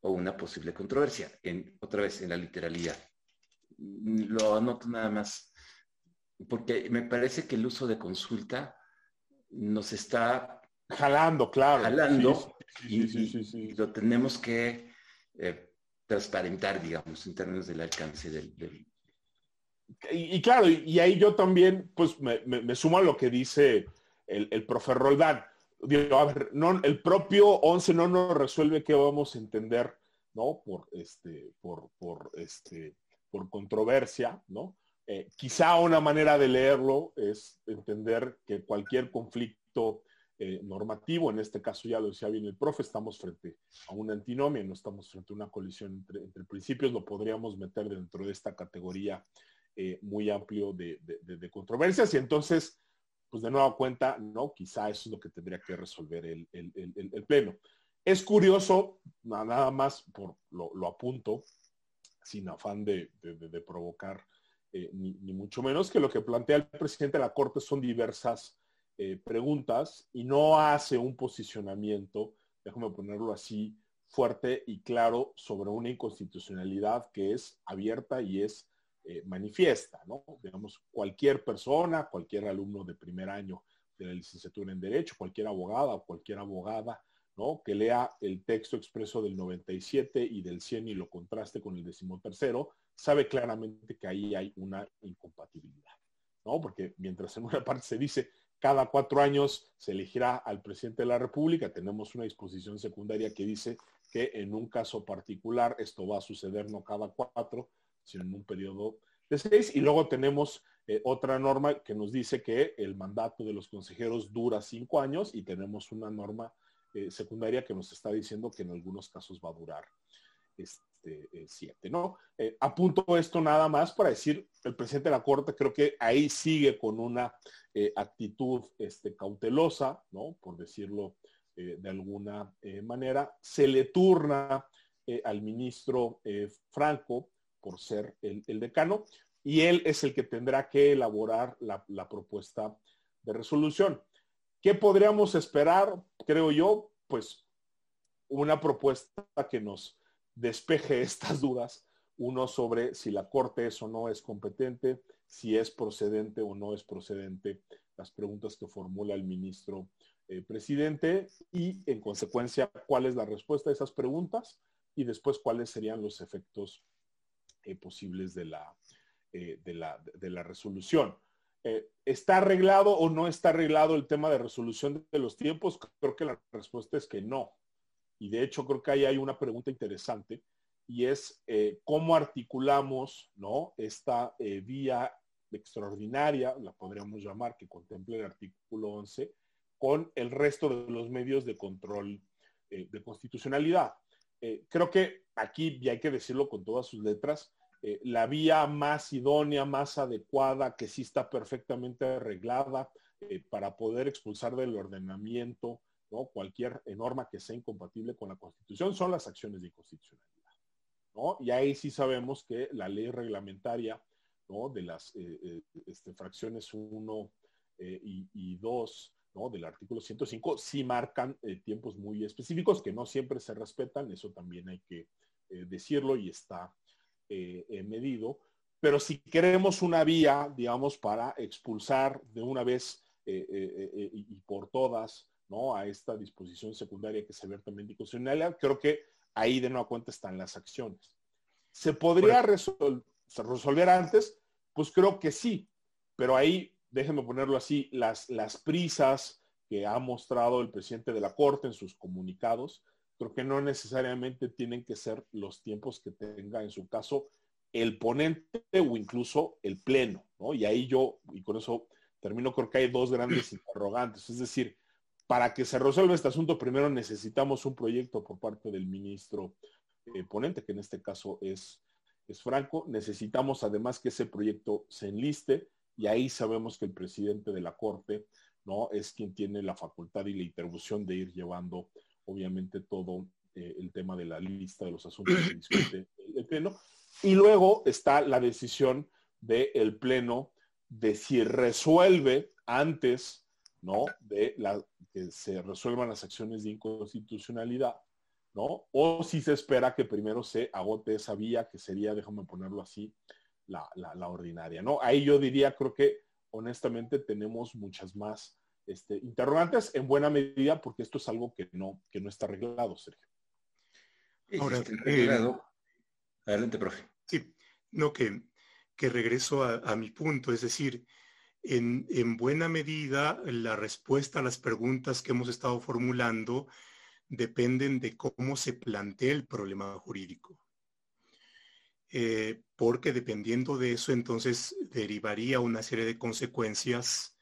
o una posible controversia, en, otra vez en la literalidad. Lo anoto nada más, porque me parece que el uso de consulta nos está jalando, claro. Jalando y, lo tenemos que eh, transparentar, digamos, en términos del alcance del... Y, claro, y, ahí yo también, pues me, me, sumo a lo que dice el, el profe Roldán a ver, el propio 11 no nos resuelve qué vamos a entender, ¿no? Por, este, por, por, este, por controversia, ¿no? Eh, quizá una manera de leerlo es entender que cualquier conflicto eh, normativo, en este caso ya lo decía bien el profe, estamos frente a una antinomia, no estamos frente a una colisión entre, principios, lo podríamos meter dentro de esta categoría eh, muy amplio de, de controversias y entonces pues de nueva cuenta, no, quizá eso es lo que tendría que resolver el, Pleno. Es curioso, nada más por lo, apunto, sin afán de, provocar eh, ni, mucho menos, que lo que plantea el presidente de la Corte son diversas eh, preguntas y no hace un posicionamiento, déjame ponerlo así, fuerte y claro sobre una inconstitucionalidad que es abierta y es eh, manifiesta, ¿no? Digamos, cualquier persona, cualquier alumno de primer año de la licenciatura en Derecho, cualquier abogada o cualquier abogada, ¿no? Que lea el texto expreso del 97 y del 100 y lo contraste con el decimotercero, sabe claramente que ahí hay una incompatibilidad, ¿no? Porque mientras en una parte se dice cada cuatro años se elegirá al presidente de la República, tenemos una disposición secundaria que dice que en un caso particular esto va a suceder no cada cuatro, sino en un periodo de seis. Y luego tenemos eh, otra norma que nos dice que el mandato de los consejeros dura cinco años y tenemos una norma eh, secundaria que nos está diciendo que en algunos casos va a durar este, eh, siete, ¿no? apunto esto nada más para decir, el presidente de la Corte creo que ahí sigue con una actitud este, cautelosa, ¿no? Por decirlo de alguna manera. Se le turna al ministro Franco por ser el, decano, y él es el que tendrá que elaborar la, propuesta de resolución. ¿Qué podríamos esperar, creo yo? Pues una propuesta que nos despeje estas dudas, uno sobre si la Corte es o no es competente, si es procedente o no es procedente, las preguntas que formula el ministro eh, presidente y en consecuencia cuál es la respuesta a esas preguntas y después cuáles serían los efectos eh, posibles de la, eh, de, la, de la, resolución. Eh, ¿Está arreglado o no está arreglado el tema de resolución de los tiempos? Creo que la respuesta es que no. Y de hecho creo que ahí hay una pregunta interesante y es cómo articulamos ¿no? esta vía extraordinaria, la podríamos llamar, que contemple el artículo 11, con el resto de los medios de control de constitucionalidad. creo que aquí, y hay que decirlo con todas sus letras, eh, la vía más idónea, más adecuada, que sí está perfectamente arreglada eh, para poder expulsar del ordenamiento cualquier norma que sea incompatible con la Constitución, son las acciones de inconstitucionalidad. ¿no? Y ahí sí sabemos que la ley reglamentaria, ¿no? De las eh, este, fracciones 1 y, 2, ¿no? Del artículo 105, sí marcan tiempos muy específicos que no siempre se respetan, eso también hay que decirlo y está medido. Pero si queremos una vía, digamos, para expulsar de una vez y por todas ¿no? a esta disposición secundaria que se ve también constitucional, creo que ahí de nueva cuenta están las acciones. ¿Se podría resolver antes? Pues creo que sí, pero ahí, déjenme ponerlo así, las, las prisas que ha mostrado el presidente de la Corte en sus comunicados, creo que no necesariamente tienen que ser los tiempos que tenga en su caso el ponente o incluso el pleno, ¿no? Y ahí yo, y con eso termino, creo que hay dos grandes interrogantes. Es decir, para que se resuelva este asunto, primero necesitamos un proyecto por parte del ministro eh, ponente, que en este caso es, es Franco. Necesitamos además que ese proyecto se enliste y ahí sabemos que el presidente de la Corte no es quien tiene la facultad y la intervención de ir llevando, obviamente, todo eh, el tema de la lista de los asuntos que discute el Pleno. Y luego está la decisión del Pleno de si resuelve antes ¿no? De la, que se resuelvan las acciones de inconstitucionalidad, ¿no? O si se espera que primero se agote esa vía, que sería, déjame ponerlo así, la, ordinaria, ¿no? Ahí yo diría, creo que honestamente tenemos muchas más este, interrogantes en buena medida porque esto es algo que no, que no está arreglado, Sergio. Ahora, eh, adelante, profe. Sí, no, que, que regreso a mi punto, es decir, en, buena medida la respuesta a las preguntas que hemos estado formulando dependen de cómo se plantea el problema jurídico. Eh, porque dependiendo de eso, entonces derivaría una serie de consecuencias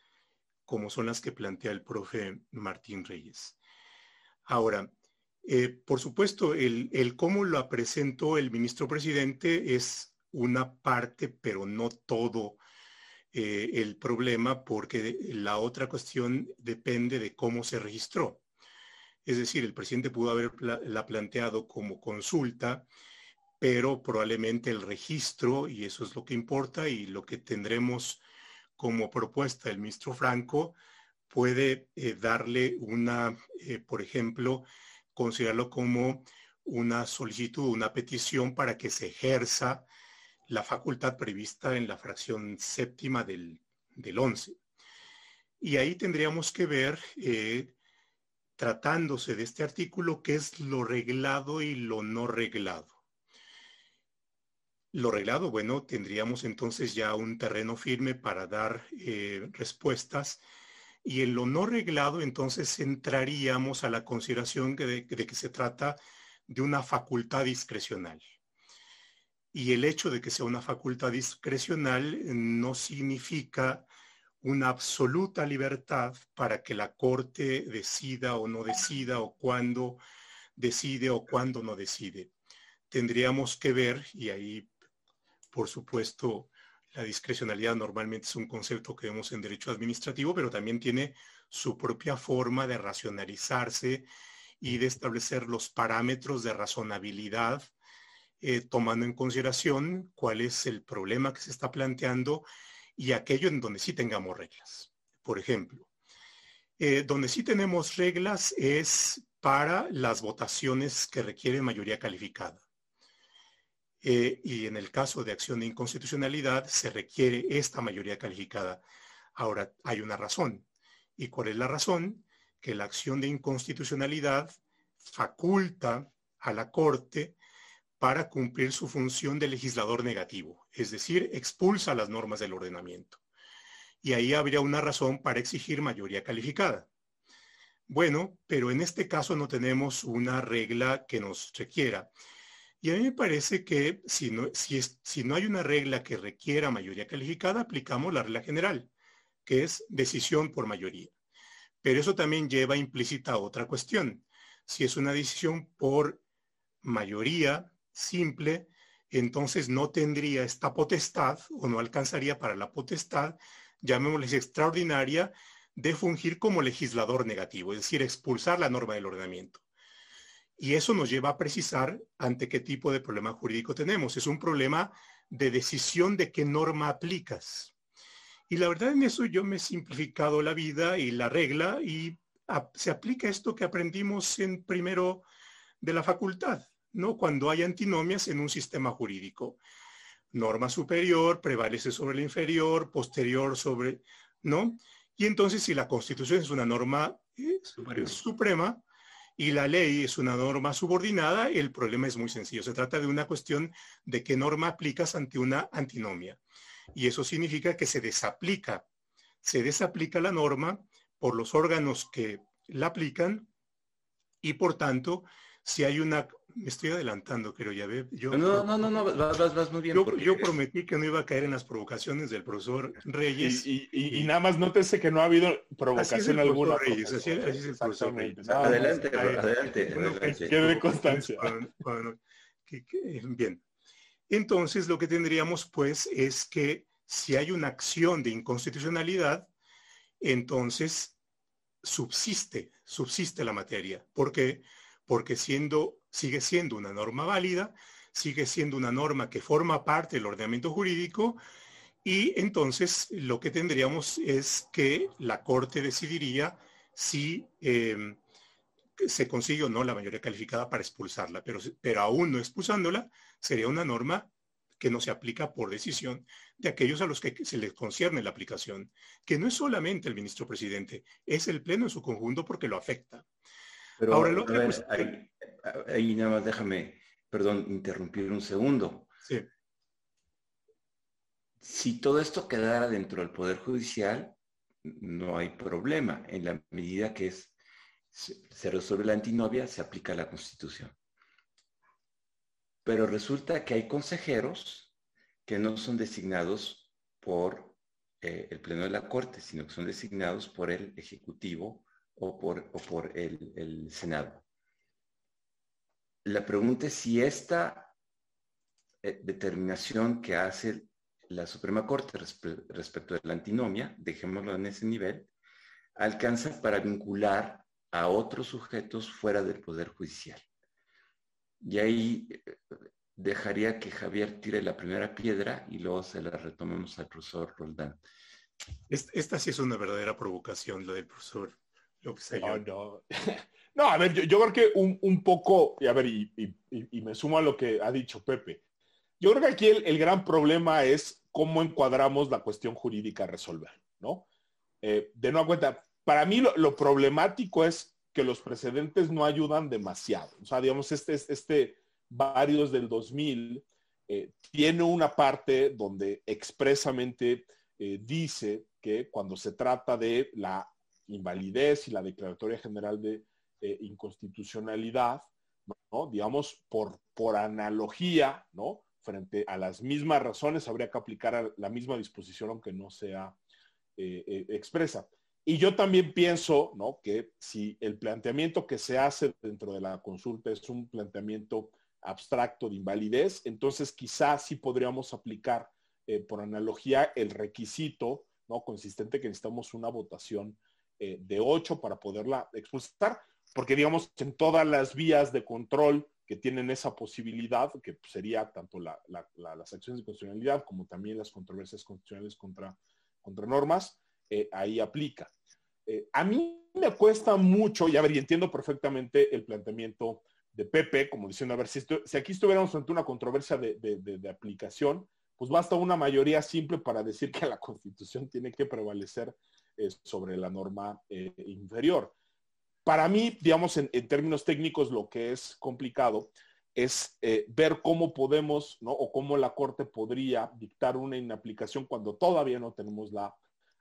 como son las que plantea el profe Martín Reyes. Ahora, eh, por supuesto, el, cómo lo presentó el ministro presidente es una parte, pero no todo eh, el problema porque la otra cuestión depende de cómo se registró. Es decir, el presidente pudo haberla planteado como consulta, pero probablemente el registro, y eso es lo que importa, y lo que tendremos como propuesta el ministro Franco, puede eh, darle una, eh, por ejemplo, considerarlo como una solicitud, una petición para que se ejerza la facultad prevista en la fracción séptima del, del 11. Y ahí tendríamos que ver, eh, tratándose de este artículo, qué es lo reglado y lo no reglado. Lo reglado, bueno, tendríamos entonces ya un terreno firme para dar eh, respuestas. Y en lo no reglado, entonces entraríamos a la consideración de que se trata de una facultad discrecional. Y el hecho de que sea una facultad discrecional no significa una absoluta libertad para que la Corte decida o no decida o cuándo decide o cuándo no decide. Tendríamos que ver, y ahí, por supuesto, la discrecionalidad normalmente es un concepto que vemos en derecho administrativo, pero también tiene su propia forma de racionalizarse y de establecer los parámetros de razonabilidad eh, tomando en consideración cuál es el problema que se está planteando y aquello en donde sí tengamos reglas. Por ejemplo, eh, donde sí tenemos reglas es para las votaciones que requieren mayoría calificada. Eh, y en el caso de acción de inconstitucionalidad se requiere esta mayoría calificada. Ahora, hay una razón. ¿Y cuál es la razón? Que la acción de inconstitucionalidad faculta a la Corte para cumplir su función de legislador negativo, es decir, expulsa las normas del ordenamiento. Y ahí habría una razón para exigir mayoría calificada. Bueno, pero en este caso no tenemos una regla que nos requiera. Y a mí me parece que si no, hay una regla que requiera mayoría calificada, aplicamos la regla general, que es decisión por mayoría. Pero eso también lleva implícita otra cuestión. Si es una decisión por mayoría, simple, entonces no tendría esta potestad o no alcanzaría para la potestad, llamémosles extraordinaria, de fungir como legislador negativo, es decir, expulsar la norma del ordenamiento. Y eso nos lleva a precisar ante qué tipo de problema jurídico tenemos. Es un problema de decisión de qué norma aplicas. Y la verdad en eso yo me he simplificado la vida y la regla y se aplica esto que aprendimos en primero de la facultad, ¿no? Cuando hay antinomias en un sistema jurídico. Norma superior prevalece sobre la inferior, posterior sobre, ¿no? Y entonces si la Constitución es una norma eh, suprema y la ley es una norma subordinada, el problema es muy sencillo. Se trata de una cuestión de qué norma aplicas ante una antinomia. Y eso significa que se desaplica, se desaplica la norma por los órganos que la aplican y por tanto, si hay una me estoy adelantando, creo ya ve. Yo, no, no, no, no, vas, vas, muy bien. Yo, prometí que no iba a caer en las provocaciones del profesor Reyes. Y, nada más nótese que no ha habido provocación alguna. Reyes, así, es el profesor Reyes. adelante, adelante, adelante. Quede constancia. bien. Entonces, lo que tendríamos, pues, es que si hay una acción de inconstitucionalidad, entonces subsiste, subsiste la materia. ¿Por qué? Porque siendo sigue siendo una norma válida, sigue siendo una norma que forma parte del ordenamiento jurídico y entonces lo que tendríamos es que la Corte decidiría si em, se consigue o no la mayoría calificada para expulsarla, pero, pero aún no expulsándola, sería una norma que no se aplica por decisión de aquellos a los que se les concierne la aplicación, que no es solamente el ministro presidente, es el Pleno en su conjunto porque lo afecta. Pero, Ahora, lo que ahí nada más déjame, perdón, interrumpir un segundo. Sí. Si todo esto quedara dentro del Poder Judicial, no hay problema. En la medida que es, se resuelve la antinovia, se aplica la Constitución. Pero resulta que hay consejeros que no son designados por eh, el Pleno de la Corte, sino que son designados por el Ejecutivo o por, o por el Senado la pregunta es si esta eh, determinación que hace la Suprema Corte respecto de la antinomia, dejémoslo en ese nivel, alcanza para vincular a otros sujetos fuera del Poder Judicial. Y ahí eh, dejaría que Javier tire la primera piedra y luego se la retomemos al profesor Roldán. Esta sí es una verdadera provocación, la del profesor López no. No, a ver, yo, creo que un, poco, y a ver, y, me sumo a lo que ha dicho Pepe. Yo creo que aquí el, gran problema es cómo encuadramos la cuestión jurídica a resolver, ¿no? Eh, de nueva cuenta, para mí lo, problemático es que los precedentes no ayudan demasiado. O sea, digamos, este, este varios del 2000 eh, tiene una parte donde expresamente eh, dice que cuando se trata de la invalidez y la declaratoria general de eh, inconstitucionalidad. Digamos, por, por analogía, ¿no? Frente a las mismas razones, habría que aplicar la misma disposición, aunque no sea eh, eh, expresa. Y yo también pienso, ¿no? Que si el planteamiento que se hace dentro de la consulta es un planteamiento abstracto de invalidez, entonces quizás sí podríamos aplicar por analogía el requisito, ¿no? Consistente que necesitamos una votación de 8 para poderla expulsar, porque digamos, en todas las vías de control que tienen esa posibilidad, que sería tanto las acciones de constitucionalidad como también las controversias constitucionales contra, contra normas, eh, ahí aplica. Eh, a mí me cuesta mucho, y a ver, y entiendo perfectamente el planteamiento de Pepe, como diciendo, a ver, si, si aquí estuviéramos ante una controversia de, aplicación, pues basta una mayoría simple para decir que la Constitución tiene que prevalecer eh, sobre la norma inferior. Para mí, digamos, en, términos técnicos, lo que es complicado es eh, ver cómo podemos, ¿no? O cómo la Corte podría dictar una inaplicación cuando todavía no tenemos la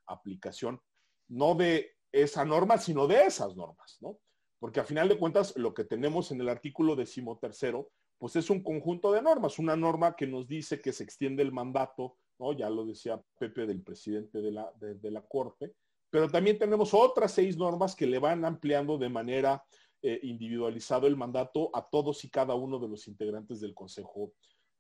aplicación, no de esa norma, sino de esas normas, ¿no? Porque a final de cuentas, lo que tenemos en el artículo decimotercero, pues es un conjunto de normas, una norma que nos dice que se extiende el mandato, ¿no? Ya lo decía Pepe del presidente de la, de la Corte, pero también tenemos otras seis normas que le van ampliando de manera eh, individualizado el mandato a todos y cada uno de los integrantes del Consejo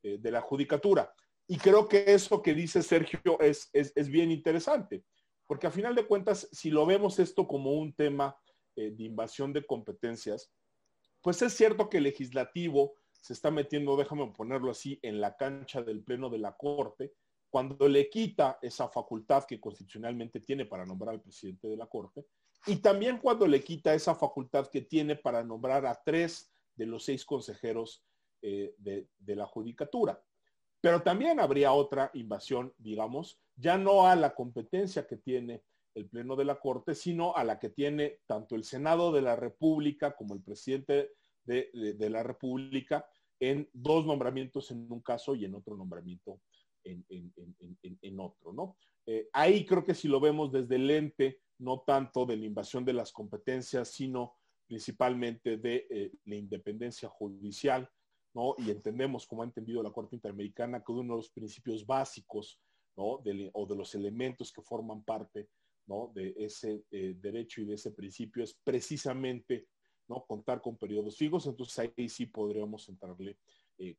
eh, de la Judicatura. Y creo que eso que dice Sergio es, es, bien interesante, porque a final de cuentas, si lo vemos esto como un tema eh, de invasión de competencias, pues es cierto que el legislativo se está metiendo, déjame ponerlo así, en la cancha del Pleno de la Corte, cuando le quita esa facultad que constitucionalmente tiene para nombrar al presidente de la Corte, y también cuando le quita esa facultad que tiene para nombrar a tres de los seis consejeros eh, de, la judicatura. Pero también habría otra invasión, digamos, ya no a la competencia que tiene el Pleno de la Corte, sino a la que tiene tanto el Senado de la República como el presidente de, la República en dos nombramientos en un caso y en otro nombramiento en, otro, ¿no? Eh, ahí creo que si lo vemos desde el ente, no tanto de la invasión de las competencias, sino principalmente de eh, la independencia judicial, ¿no? Y entendemos, como ha entendido la Corte Interamericana, que uno de los principios básicos, ¿no? o de los elementos que forman parte, ¿no? De ese eh, derecho y de ese principio es precisamente, ¿no? Contar con periodos fijos, entonces ahí sí podríamos entrarle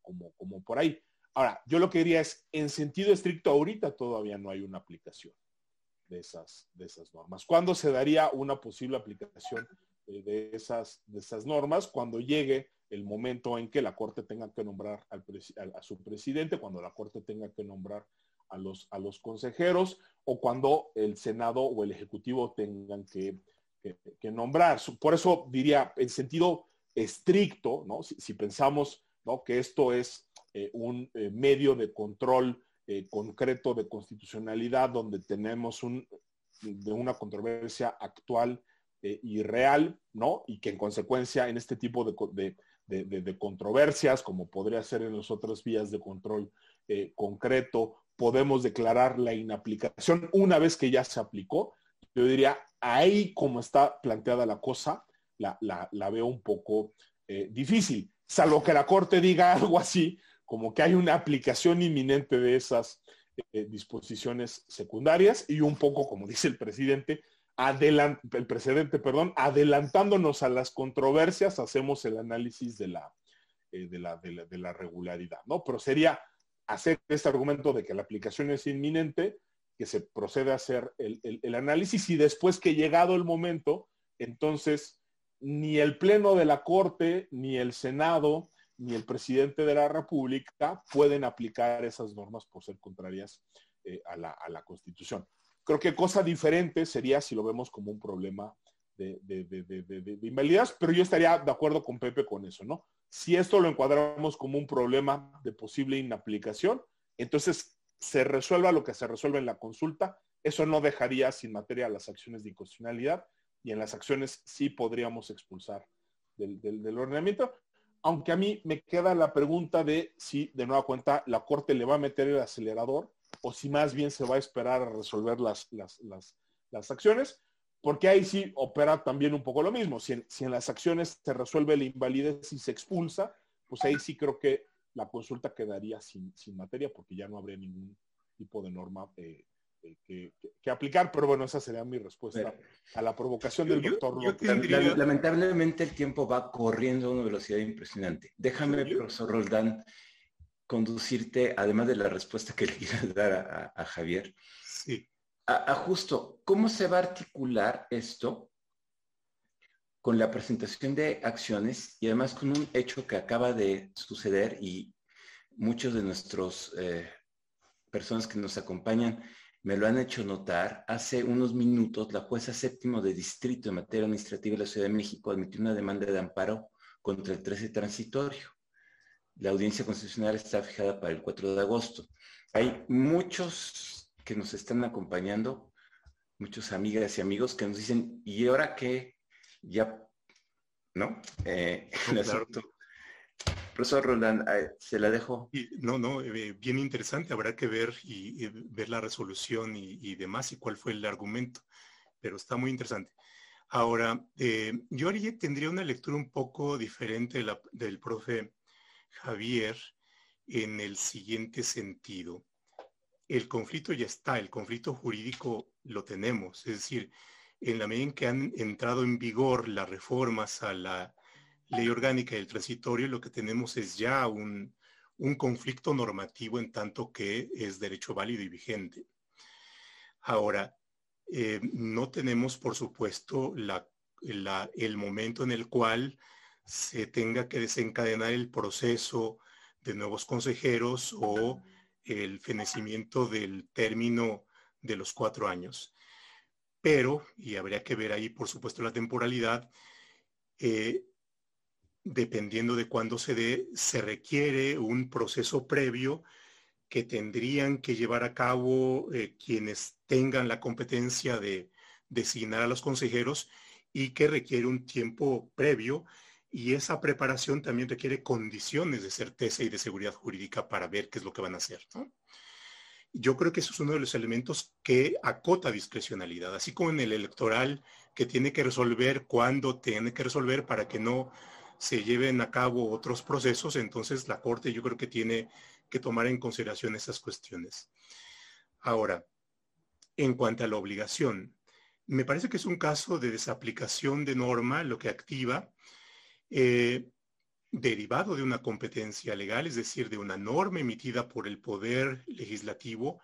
como, como por ahí. Ahora, yo lo que diría es, en sentido estricto, ahorita todavía no hay una aplicación de esas, de esas normas. ¿Cuándo se daría una posible aplicación de, esas, de esas normas? Cuando llegue el momento en que la Corte tenga que nombrar a, su presidente, cuando la Corte tenga que nombrar a los, a los consejeros o cuando el Senado o el Ejecutivo tengan que, que, nombrar. Por eso diría, en sentido estricto, ¿no? si, si pensamos ¿no? que esto es eh, un eh, medio de control eh, concreto de constitucionalidad donde tenemos un, de una controversia actual y real, ¿no? Y que en consecuencia en este tipo de, de, controversias, como podría ser en las otras vías de control concreto, podemos declarar la inaplicación una vez que ya se aplicó. Yo diría, ahí como está planteada la cosa, la, la veo un poco difícil, salvo que la Corte diga algo así, como que hay una aplicación inminente de esas eh, disposiciones secundarias y un poco, como dice el presidente, el presidente, perdón, adelantándonos a las controversias, hacemos el análisis de la, eh, de, la, de, la, regularidad, ¿no? Pero sería hacer este argumento de que la aplicación es inminente, que se procede a hacer el, el análisis y después que llegado el momento, entonces ni el Pleno de la Corte, ni el Senado, ni el presidente de la República pueden aplicar esas normas por ser contrarias eh, a, la, Constitución. Creo que cosa diferente sería si lo vemos como un problema de, de, invalidez, pero yo estaría de acuerdo con Pepe con eso, ¿no? Si esto lo encuadramos como un problema de posible inaplicación, entonces se resuelva lo que se resuelve en la consulta, eso no dejaría sin materia las acciones de inconstitucionalidad y en las acciones sí podríamos expulsar del, del ordenamiento aunque a mí me queda la pregunta de si de nueva cuenta la Corte le va a meter el acelerador o si más bien se va a esperar a resolver las, las, acciones, porque ahí sí opera también un poco lo mismo. Si en, las acciones se resuelve la invalidez y se expulsa, pues ahí sí creo que la consulta quedaría sin, materia porque ya no habría ningún tipo de norma eh, que, aplicar, pero bueno, esa sería mi respuesta a la provocación del doctor Lamentablemente el tiempo va corriendo a una velocidad impresionante. Déjame, profesor Roldán, conducirte, además de la respuesta que le quiero dar a, Javier, sí. a, justo, ¿cómo se va a articular esto con la presentación de acciones y además con un hecho que acaba de suceder y muchos de nuestros eh, personas que nos acompañan me lo han hecho notar, hace unos minutos la jueza séptimo de distrito en materia administrativa de la Ciudad de México admitió una demanda de amparo contra el 13 transitorio. La audiencia constitucional está fijada para el 4 de agosto. Hay muchos que nos están acompañando, muchos amigas y amigos que nos dicen, ¿y ahora qué? Ya, ¿no? Eh, Profesor Roland, se la dejo. no, no, eh, bien interesante. Habrá que ver y, ver la resolución y, demás y cuál fue el argumento. Pero está muy interesante. Ahora, eh, yo haría, tendría una lectura un poco diferente del profe Javier en el siguiente sentido. El conflicto ya está, el conflicto jurídico lo tenemos. Es decir, en la medida en que han entrado en vigor las reformas a la ley orgánica del transitorio, lo que tenemos es ya un, conflicto normativo en tanto que es derecho válido y vigente. Ahora, eh, no tenemos, por supuesto, la, el momento en el cual se tenga que desencadenar el proceso de nuevos consejeros o el fenecimiento del término de los cuatro años. Pero, y habría que ver ahí, por supuesto, la temporalidad, eh, dependiendo de cuándo se dé, se requiere un proceso previo que tendrían que llevar a cabo eh, quienes tengan la competencia de designar a los consejeros y que requiere un tiempo previo y esa preparación también requiere condiciones de certeza y de seguridad jurídica para ver qué es lo que van a hacer. Yo creo que eso es uno de los elementos que acota discrecionalidad, así como en el electoral que tiene que resolver cuándo tiene que resolver para que no se lleven a cabo otros procesos, entonces la Corte yo creo que tiene que tomar en consideración esas cuestiones. Ahora, en cuanto a la obligación, me parece que es un caso de desaplicación de norma lo que activa, eh, derivado de una competencia legal, es decir, de una norma emitida por el Poder Legislativo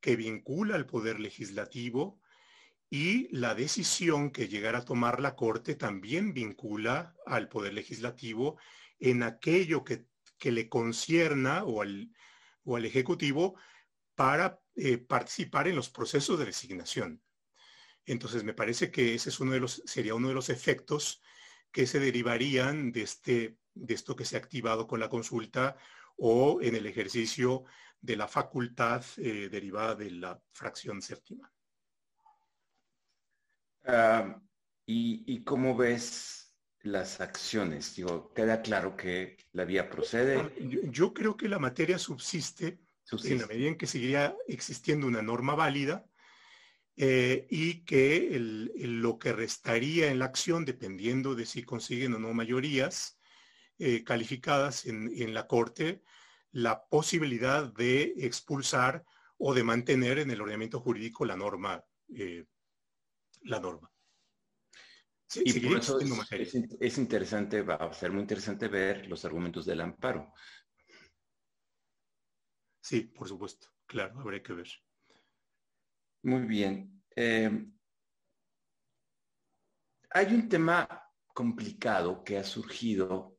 que vincula al Poder Legislativo y la decisión que llegara a tomar la Corte también vincula al Poder Legislativo en aquello que, le concierna o al, o al Ejecutivo para eh, participar en los procesos de designación. Entonces, me parece que ese es uno de los, sería uno de los efectos que se derivarían de, este, de esto que se ha activado con la consulta o en el ejercicio de la facultad eh, derivada de la fracción séptima. ¿Y, cómo ves las acciones? Digo, queda claro que la vía procede. Yo, creo que la materia subsiste, subsiste, en la medida en que seguiría existiendo una norma válida eh, y que lo que restaría en la acción, dependiendo de si consiguen o no mayorías eh, calificadas en, la Corte, la posibilidad de expulsar o de mantener en el ordenamiento jurídico la norma. Eh, la norma. y por eso es, es, interesante, va a ser muy interesante ver los argumentos del amparo. Sí, por supuesto, claro, habría que ver. Muy bien. Eh, hay un tema complicado que ha surgido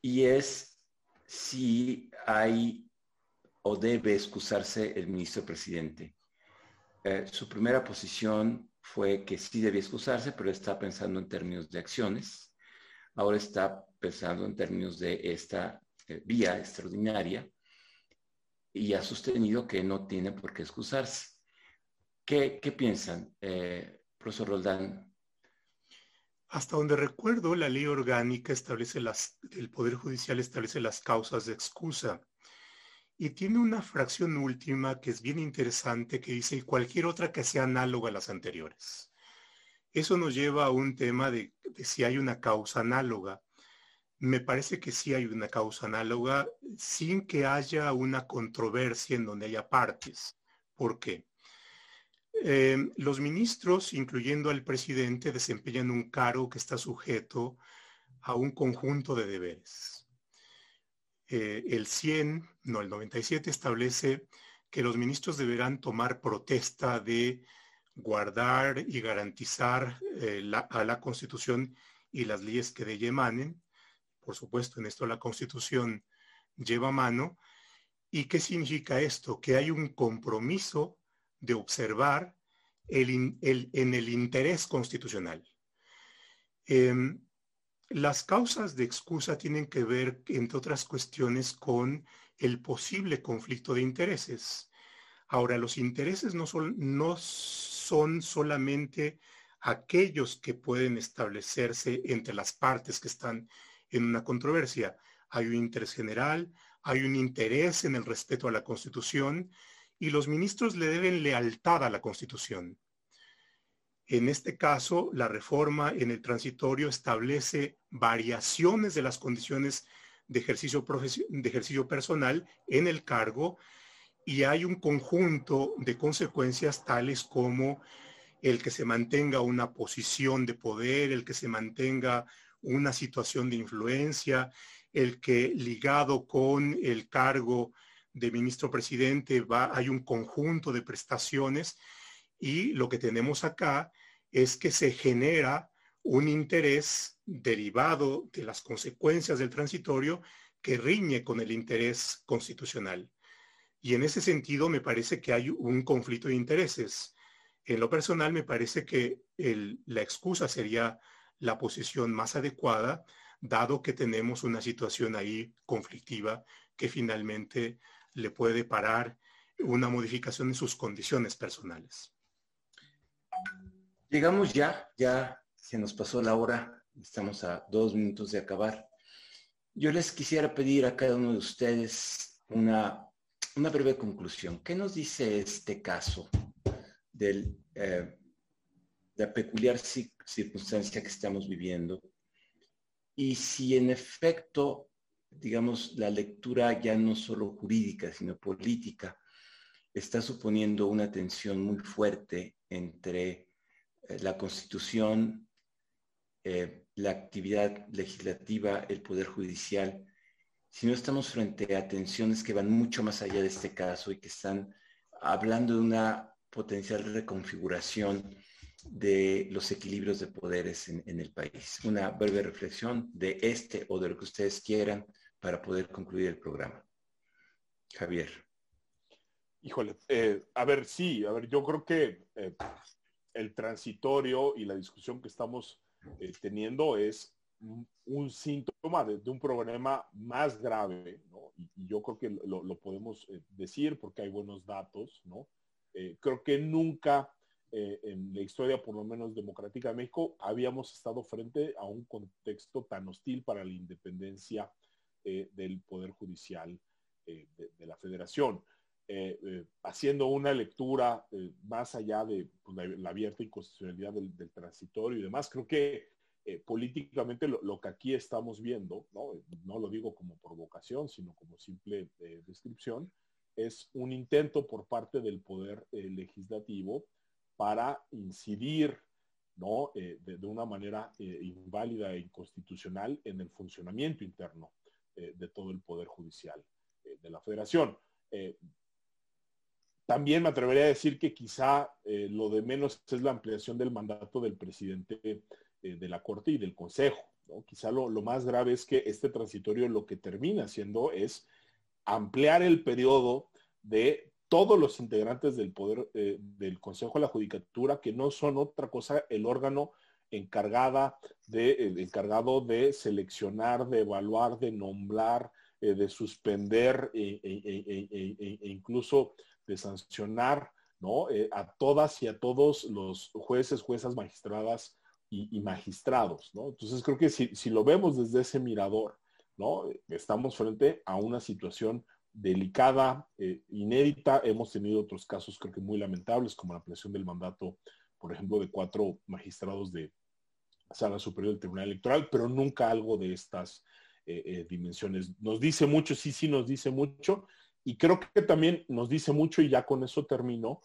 y es si hay o debe excusarse el ministro presidente. Eh, su primera posición fue que sí debía excusarse, pero está pensando en términos de acciones. Ahora está pensando en términos de esta eh, vía extraordinaria y ha sostenido que no tiene por qué excusarse. ¿Qué, piensan, eh, profesor Roldán? Hasta donde recuerdo, la ley orgánica establece las, el Poder Judicial establece las causas de excusa. Y tiene una fracción última que es bien interesante que dice cualquier otra que sea análoga a las anteriores. Eso nos lleva a un tema de, de si hay una causa análoga. Me parece que sí hay una causa análoga sin que haya una controversia en donde haya partes. ¿Por qué? Eh, los ministros, incluyendo al presidente, desempeñan un cargo que está sujeto a un conjunto de deberes. Eh, el 100, no, el 97 establece que los ministros deberán tomar protesta de guardar y garantizar eh, a la Constitución y las leyes que de. Por supuesto, en esto la Constitución lleva mano. ¿Y qué significa esto? Que hay un compromiso de observar en el interés constitucional. Em, las causas de excusa tienen que ver, entre otras cuestiones, con el posible conflicto de intereses. Ahora, los intereses no son, no son solamente aquellos que pueden establecerse entre las partes que están en una controversia. Hay un interés general, hay un interés en el respeto a la Constitución y los ministros le deben lealtad a la Constitución. En este caso, la reforma en el transitorio establece variaciones de las condiciones de ejercicio, de ejercicio personal en el cargo y hay un conjunto de consecuencias tales como el que se mantenga una posición de poder, el que se mantenga una situación de influencia, el que ligado con el cargo de ministro presidente va, hay un conjunto de prestaciones y lo que tenemos acá es que se genera un interés derivado de las consecuencias del transitorio que riñe con el interés constitucional. Y en ese sentido me parece que hay un conflicto de intereses. En lo personal me parece que la excusa sería la posición más adecuada, dado que tenemos una situación ahí conflictiva que finalmente le puede parar una modificación en sus condiciones personales. Llegamos ya, ya se nos pasó la hora, estamos a dos minutos de acabar. Yo les quisiera pedir a cada uno de ustedes una, breve conclusión. ¿Qué nos dice este caso del, eh, de la peculiar circunstancia que estamos viviendo? Y si en efecto, digamos, la lectura ya no solo jurídica, sino política, está suponiendo una tensión muy fuerte entre eh, la Constitución eh, la actividad legislativa, el Poder Judicial, si no estamos frente a tensiones que van mucho más allá de este caso y que están hablando de una potencial reconfiguración de los equilibrios de poderes en, el país. Una breve reflexión de este o de lo que ustedes quieran para poder concluir el programa. Javier. Híjole, eh, a ver, sí, a ver, yo creo que eh, el transitorio y la discusión que estamos eh, teniendo es un síntoma de, un problema más grave, ¿no? y, yo creo que lo, podemos eh, decir porque hay buenos datos, ¿no? Eh, creo que nunca en la historia, por lo menos democrática de México, habíamos estado frente a un contexto tan hostil para la independencia del Poder Judicial de, la Federación. Haciendo una lectura más allá de pues, la, abierta inconstitucionalidad del, del, transitorio y demás, creo que eh, políticamente lo, que aquí estamos viendo, ¿no? no lo digo como provocación, sino como simple eh, descripción, es un intento por parte del Poder eh, Legislativo para incidir ¿no? De, una manera inválida e inconstitucional en el funcionamiento interno de todo el Poder Judicial de la Federación. También me atrevería a decir que quizá lo de menos es la ampliación del mandato del presidente eh, de la Corte y del Consejo. Quizá lo, más grave es que este transitorio lo que termina haciendo es ampliar el periodo de todos los integrantes del poder eh, del Consejo de la Judicatura, que no son otra cosa el órgano encargada de, eh, encargado de seleccionar, de evaluar, de nombrar, de suspender e, incluso de sancionar ¿no? a todas y a todos los jueces, juezas, magistradas y, magistrados, ¿no? Entonces creo que si, lo vemos desde ese mirador, ¿no? Estamos frente a una situación delicada, eh, inédita. Hemos tenido otros casos creo que muy lamentables, como la ampliación del mandato, por ejemplo, de cuatro magistrados de Sala Superior del Tribunal Electoral, pero nunca algo de estas eh, eh, dimensiones. Nos dice mucho, sí, sí, nos dice mucho, y creo que también nos dice mucho, y ya con eso termino,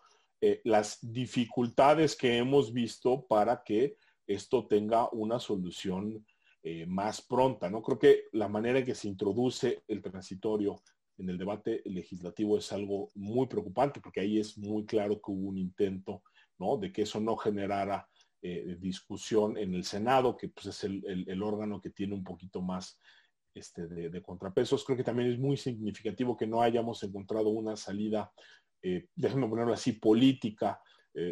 las dificultades que hemos visto para que esto tenga una solución eh, más pronta. ¿no? Creo que la manera en que se introduce el transitorio en el debate legislativo es algo muy preocupante porque ahí es muy claro que hubo un intento ¿no? de que eso no generara eh, discusión en el Senado, que pues, es el, órgano que tiene un poquito más este, de, contrapesos. Creo que también es muy significativo que no hayamos encontrado una salida, eh, déjenme ponerlo así, política,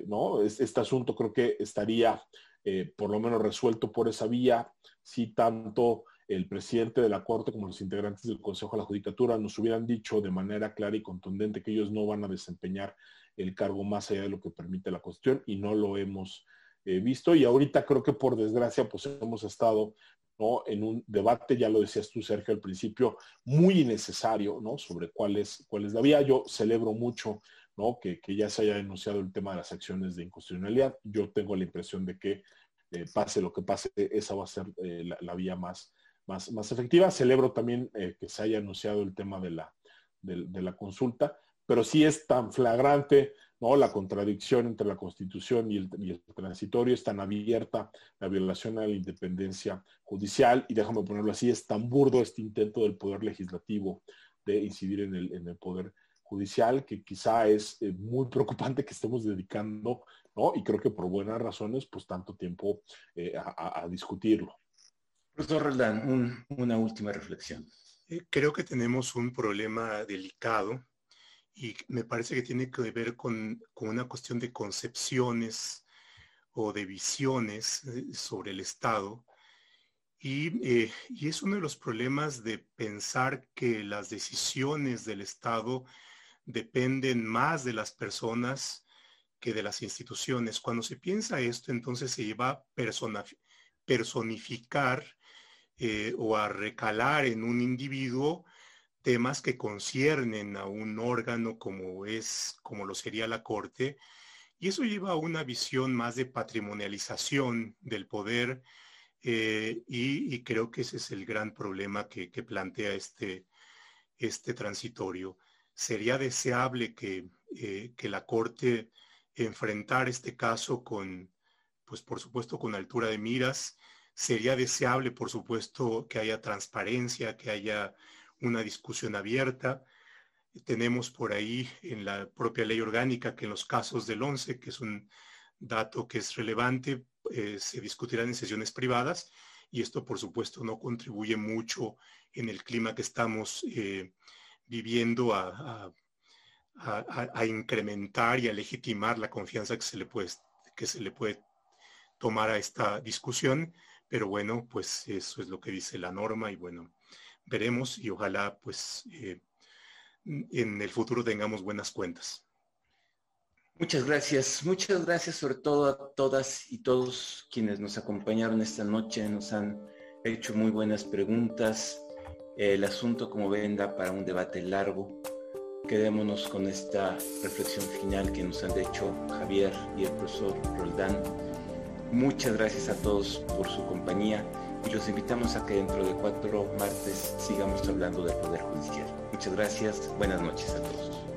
¿no? Este asunto creo que estaría eh, por lo menos resuelto por esa vía, si tanto el presidente de la Corte como los integrantes del Consejo de la Judicatura nos hubieran dicho de manera clara y contundente que ellos no van a desempeñar el cargo más allá de lo que permite la Constitución y no lo hemos eh, visto. Y ahorita creo que por desgracia pues hemos estado ¿no? en un debate, ya lo decías tú Sergio al principio, muy innecesario ¿no? sobre cuál es, la vía. Yo celebro mucho ¿no? Que, ya se haya denunciado el tema de las acciones de inconstitucionalidad. Yo tengo la impresión de que eh, pase lo que pase, esa va a ser eh, la, vía más, más, más efectiva. Celebro también eh, que se haya anunciado el tema de la, de, la consulta, pero sí es tan flagrante ¿no? la contradicción entre la Constitución y el, y el, transitorio, es tan abierta la violación a la independencia judicial, y déjame ponerlo así, es tan burdo este intento del Poder Legislativo de incidir en el, en el Poder judicial que quizá es eh, muy preocupante que estemos dedicando, ¿no? Y creo que por buenas razones, pues tanto tiempo eh, a, discutirlo. Profesor Roldán, una última reflexión. creo que tenemos un problema delicado y me parece que tiene que ver con, con una cuestión de concepciones o de visiones sobre el Estado eh, y, es uno de los problemas de pensar que las decisiones del Estado dependen más de las personas que de las instituciones. Cuando se piensa esto, entonces se lleva a personificar eh, o a recalar en un individuo temas que conciernen a un órgano como es, como lo sería la Corte, y eso lleva a una visión más de patrimonialización del poder, eh, y, creo que ese es el gran problema que, plantea este, este transitorio. Sería deseable que, eh, que la Corte enfrentar este caso con, pues por supuesto, con altura de miras. Sería deseable, por supuesto, que haya transparencia, que haya una discusión abierta. Tenemos por ahí en la propia ley orgánica que en los casos del 11, que es un dato que es relevante, eh, se discutirán en sesiones privadas y esto por supuesto no contribuye mucho en el clima que estamos eh, viviendo a, incrementar y a legitimar la confianza que se le puede, que se le puede tomar a esta discusión. Pero bueno, pues eso es lo que dice la norma y bueno, veremos y ojalá pues eh, en el futuro tengamos buenas cuentas. Muchas gracias, muchas gracias sobre todo a todas y todos quienes nos acompañaron esta noche, nos han hecho muy buenas preguntas. El asunto, como ven, da para un debate largo. Quedémonos con esta reflexión final que nos han hecho Javier y el profesor Roldán. Muchas gracias a todos por su compañía y los invitamos a que dentro de cuatro martes sigamos hablando del Poder Judicial. Muchas gracias, buenas noches a todos.